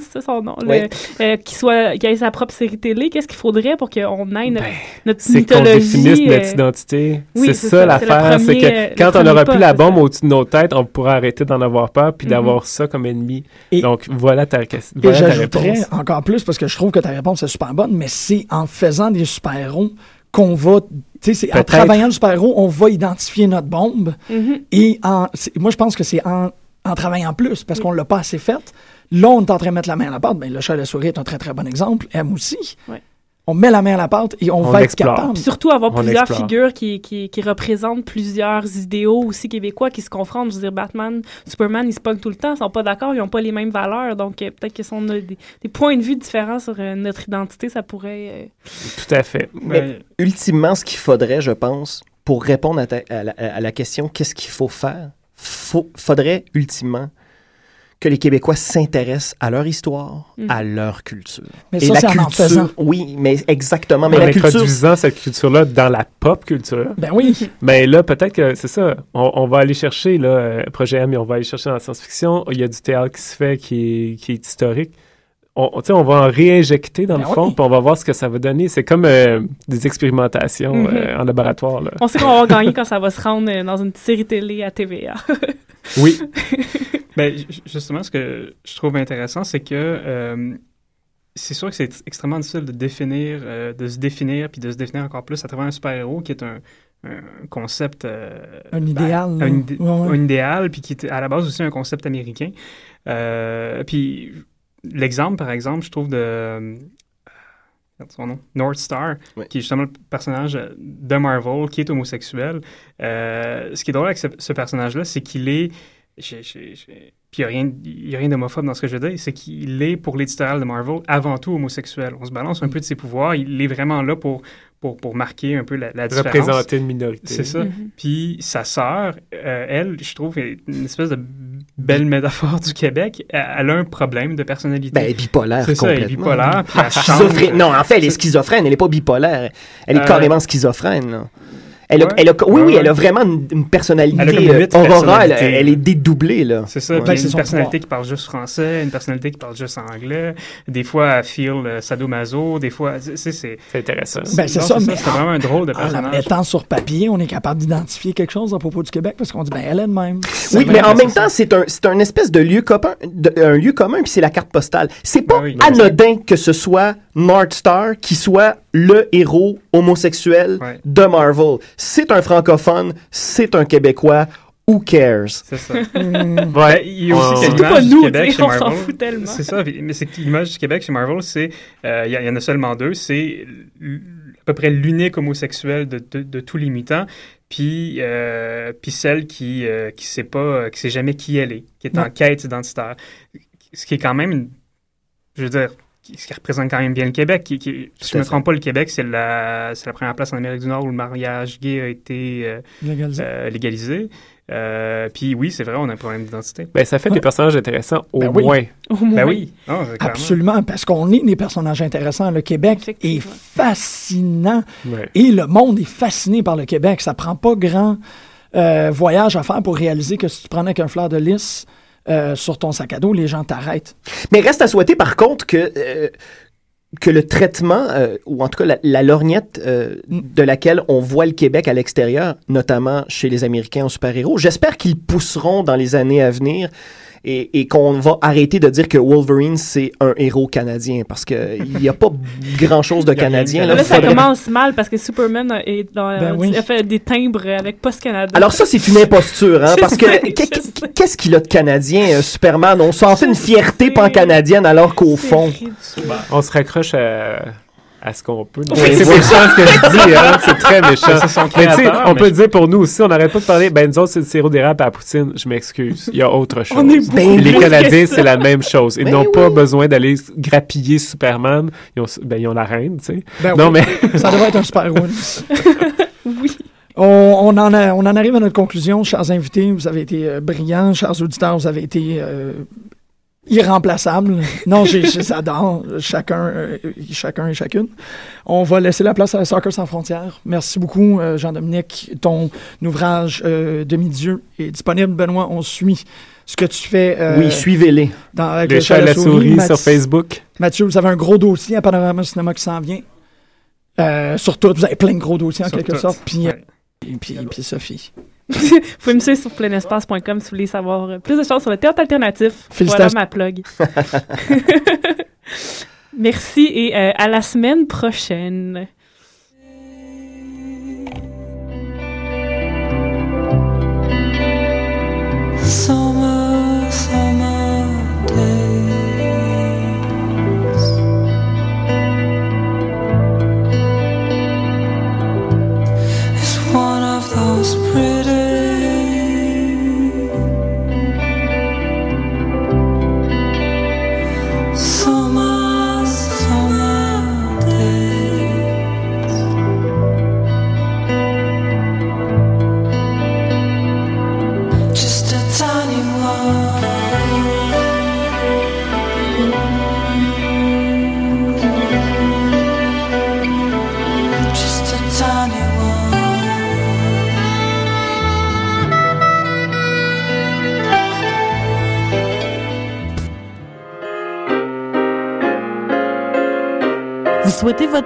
c'est ça son nom, Oui. euh, qui soit qui ait sa propre série télé? Qu'est-ce qu'il faudrait pour qu'on aille notre, Ben, notre C'est qu'on mythologie définisse euh, notre identité. oui, c'est ça, ça, l'affaire. c'est que euh, quand on premier aura pas, plus la bombe au-dessus de nos têtes, on pourra arrêter d'en avoir peur puis Mhm. d'avoir ça comme ennemi. Et- Donc, voilà ta, ques- Et voilà ta réponse. encore plus, parce que je trouve que ta réponse est super bonne, mais c'est en faisant des super-héros qu'on va. Tu sais, c'est en travaillant le super-héros, on va identifier notre bombe. Mhm. Et en, moi, je pense que c'est en, en travaillant plus, parce qu'on l'a pas assez fait. Là, on est en train de mettre la main à la pâte. Ben, le chat et la souris est un très, très bon exemple. M aussi. Ouais. On met la main à la pâte et on, On va explore. être capable. Puis surtout avoir On plusieurs explore. figures qui, qui, qui représentent plusieurs idéaux aussi québécois qui se confrontent. Je veux dire, Batman, Superman, ils se pognent tout le temps, ils sont pas d'accord, ils ont pas les mêmes valeurs. Donc, euh, peut-être que si on a des, des points de vue différents sur euh, notre identité, ça pourrait... euh, Tout à fait. Mais ultimement, ce qu'il faudrait, je pense, pour répondre à, ta- à la, à la question qu'est-ce qu'il faut faire, faut, faudrait ultimement que les Québécois s'intéressent à leur histoire, Mhm. à leur culture. Mais Et ça, la c'est en en culture, faisant. oui, mais exactement. en Mais la culture, introduisant cette culture-là dans la pop culture. Ben oui. Mais là, peut-être que c'est ça. On, on va aller chercher, là, euh, Projet M, et on va aller chercher dans la science-fiction. Il y a du théâtre qui se fait qui est, qui est historique. On, on- tu sais, on va en réinjecter dans Ben le fond, oui. puis on va voir ce que ça va donner. C'est comme euh, des expérimentations Mhm. euh, en laboratoire. Là. On sait qu'on va gagner quand ça va se rendre euh, dans une série télé à TVA. Oui. Ben, ju- justement, ce que je trouve intéressant, c'est que euh, c'est sûr que c'est extrêmement difficile de définir, euh, de se définir, puis de se définir encore plus à travers un super-héros qui est un, un concept... euh, Un idéal, ben, là. un, idé- Ouais, ouais. un idéal, puis qui est à la base aussi un concept américain. Euh, puis l'exemple, par exemple, je trouve de... euh, son nom, North Star, qui est justement le personnage de Marvel, qui est homosexuel. Euh, ce qui est drôle avec ce, ce personnage-là, c'est qu'il est... j'ai- j'ai- j'ai- Puis il n'y a rien, y a rien d'homophobe dans ce que je veux dire, c'est qu'il est, pour l'éditorial de Marvel, avant tout homosexuel. On se balance un peu de ses pouvoirs, il est vraiment là pour, pour, pour marquer un peu la, la différence. Représenter une minorité. C'est ça. Mhm. Puis sa sœur, euh, elle, je trouve, est une espèce de belle métaphore du Québec. Elle, a un problème de personnalité. ben, elle est bipolaire C'est ça, elle est complètement. bipolaire, puis elle Schizophrène. change. Non, en fait, elle est schizophrène. Elle n'est pas bipolaire. Elle est Euh, carrément schizophrène. là. Elle a, Ouais. elle a- oui, Ouais, oui, elle a vraiment une, une personnalité Elle a comme huit euh, aurora. Elle, elle est dédoublée, là. C'est ça. Ouais. Puis Ben, une son personnalité pouvoir. qui parle juste français, une personnalité qui parle juste anglais. Des fois, elle feel euh, sadomaso. Des fois, c'est c'est- c'est C'est intéressant. Ben, c'est ça, mais C'est vraiment un drôle de en la personnage. mettant sur papier, on est capable d'identifier quelque chose à propos du Québec parce qu'on dit, ben, elle est de même. Oui, mais en même temps, c'est un, c'est un espèce de lieu commun, de- un lieu commun, puis c'est la carte postale. C'est pas Ben oui. anodin que ce soit North Star qui soit le héros homosexuel Ouais. de Marvel. C'est un francophone, c'est un Québécois. Who cares? C'est ça. Hum, Ouais. Il y a aussi pas du nous, Québec chez on s'en fout tellement. C'est ça, mais c'est que l'image du Québec chez Marvel, c'est euh, il y, il y en a seulement deux, c'est à peu près l'unique homosexuel de, de, de tous les mutants, puis euh, puis celle qui euh, qui sait pas, euh, qui sait jamais qui elle est, qui est en quête identitaire, ce qui est quand même, une- je veux dire. Qui- Ce qui représente quand même bien le Québec. Qui, qui- si je ne me trompe pas, le Québec, c'est la, c'est la première place en Amérique du Nord où le mariage gay a été euh, légalisé. euh, légalisé. Euh, puis oui, c'est vrai, on a un problème d'identité. Ben, ça fait Ouais. des personnages intéressants au Ben oui. moins. Au moins. Ben oui. Absolument, parce qu'on est des personnages intéressants. Le Québec est fascinant Ouais. et le monde est fasciné par le Québec. Ça prend pas grand euh, voyage à faire pour réaliser que si tu prenais qu'un fleur de lys euh, sur ton sac à dos, les gens t'arrêtent. Mais reste à souhaiter, par contre, que, euh, le traitement, euh, ou en tout cas la, lorgnette de laquelle on voit le Québec à l'extérieur, notamment chez les Américains en super-héros, j'espère qu'ils pousseront dans les années à venir et, et qu'on va arrêter de dire que Wolverine, c'est un héros canadien, parce qu'il n'y a pas grand-chose de canadien. Là, ça Faudrait- commence mal parce que Superman a, est dans, Ben oui. a fait des timbres avec Post Canada. Alors ça, c'est une imposture, hein, parce que sais, qu'est-ce qu'il a de canadien, euh, Superman? On sent une fierté pan-canadienne alors qu'au fond... On se raccroche à, à ce qu'on peut. Oui, c'est méchant ce que je dis, hein? c'est très méchant. Mais on mais- peut le dire pour nous aussi, on n'arrête pas de parler, ben nous autres, c'est le sirop d'érable à la poutine, je m'excuse, il y a autre chose. On est Ben, les Canadiens, c'est la même chose. Ils Ben n'ont pas besoin d'aller grappiller Superman. Ils ont, ben, ils ont la reine, tu sais. Ben non, oui, mais ça devrait être un super héros. Oui. On, on en a- on en arrive à notre conclusion, chers invités. Vous avez été euh, brillants, chers auditeurs. Vous avez été euh, irremplaçables. Non, j'adore chacun, euh, chacun et chacune. On va laisser la place à Soccer sans frontières. Merci beaucoup, euh, Jean-Dominique. Ton ouvrage euh, Demi-Dieu est disponible. Benoît, on suit ce que tu fais Oui, suivez-les. dans, avec le chats à la souris sur Facebook. Mathieu, vous avez un gros dossier à Panorama Cinéma qui s'en vient. Euh, sur tout, vous avez plein de gros dossiers en Sur quelque tout. sorte. Puis, Ouais. et puis, puis Sophie. Vous pouvez me suivre sur plenespace.com si vous voulez savoir euh, plus de choses sur le théâtre alternatif. Voilà ma plug. Merci et euh, à la semaine prochaine.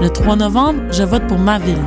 Le 3 novembre, je vote pour ma ville.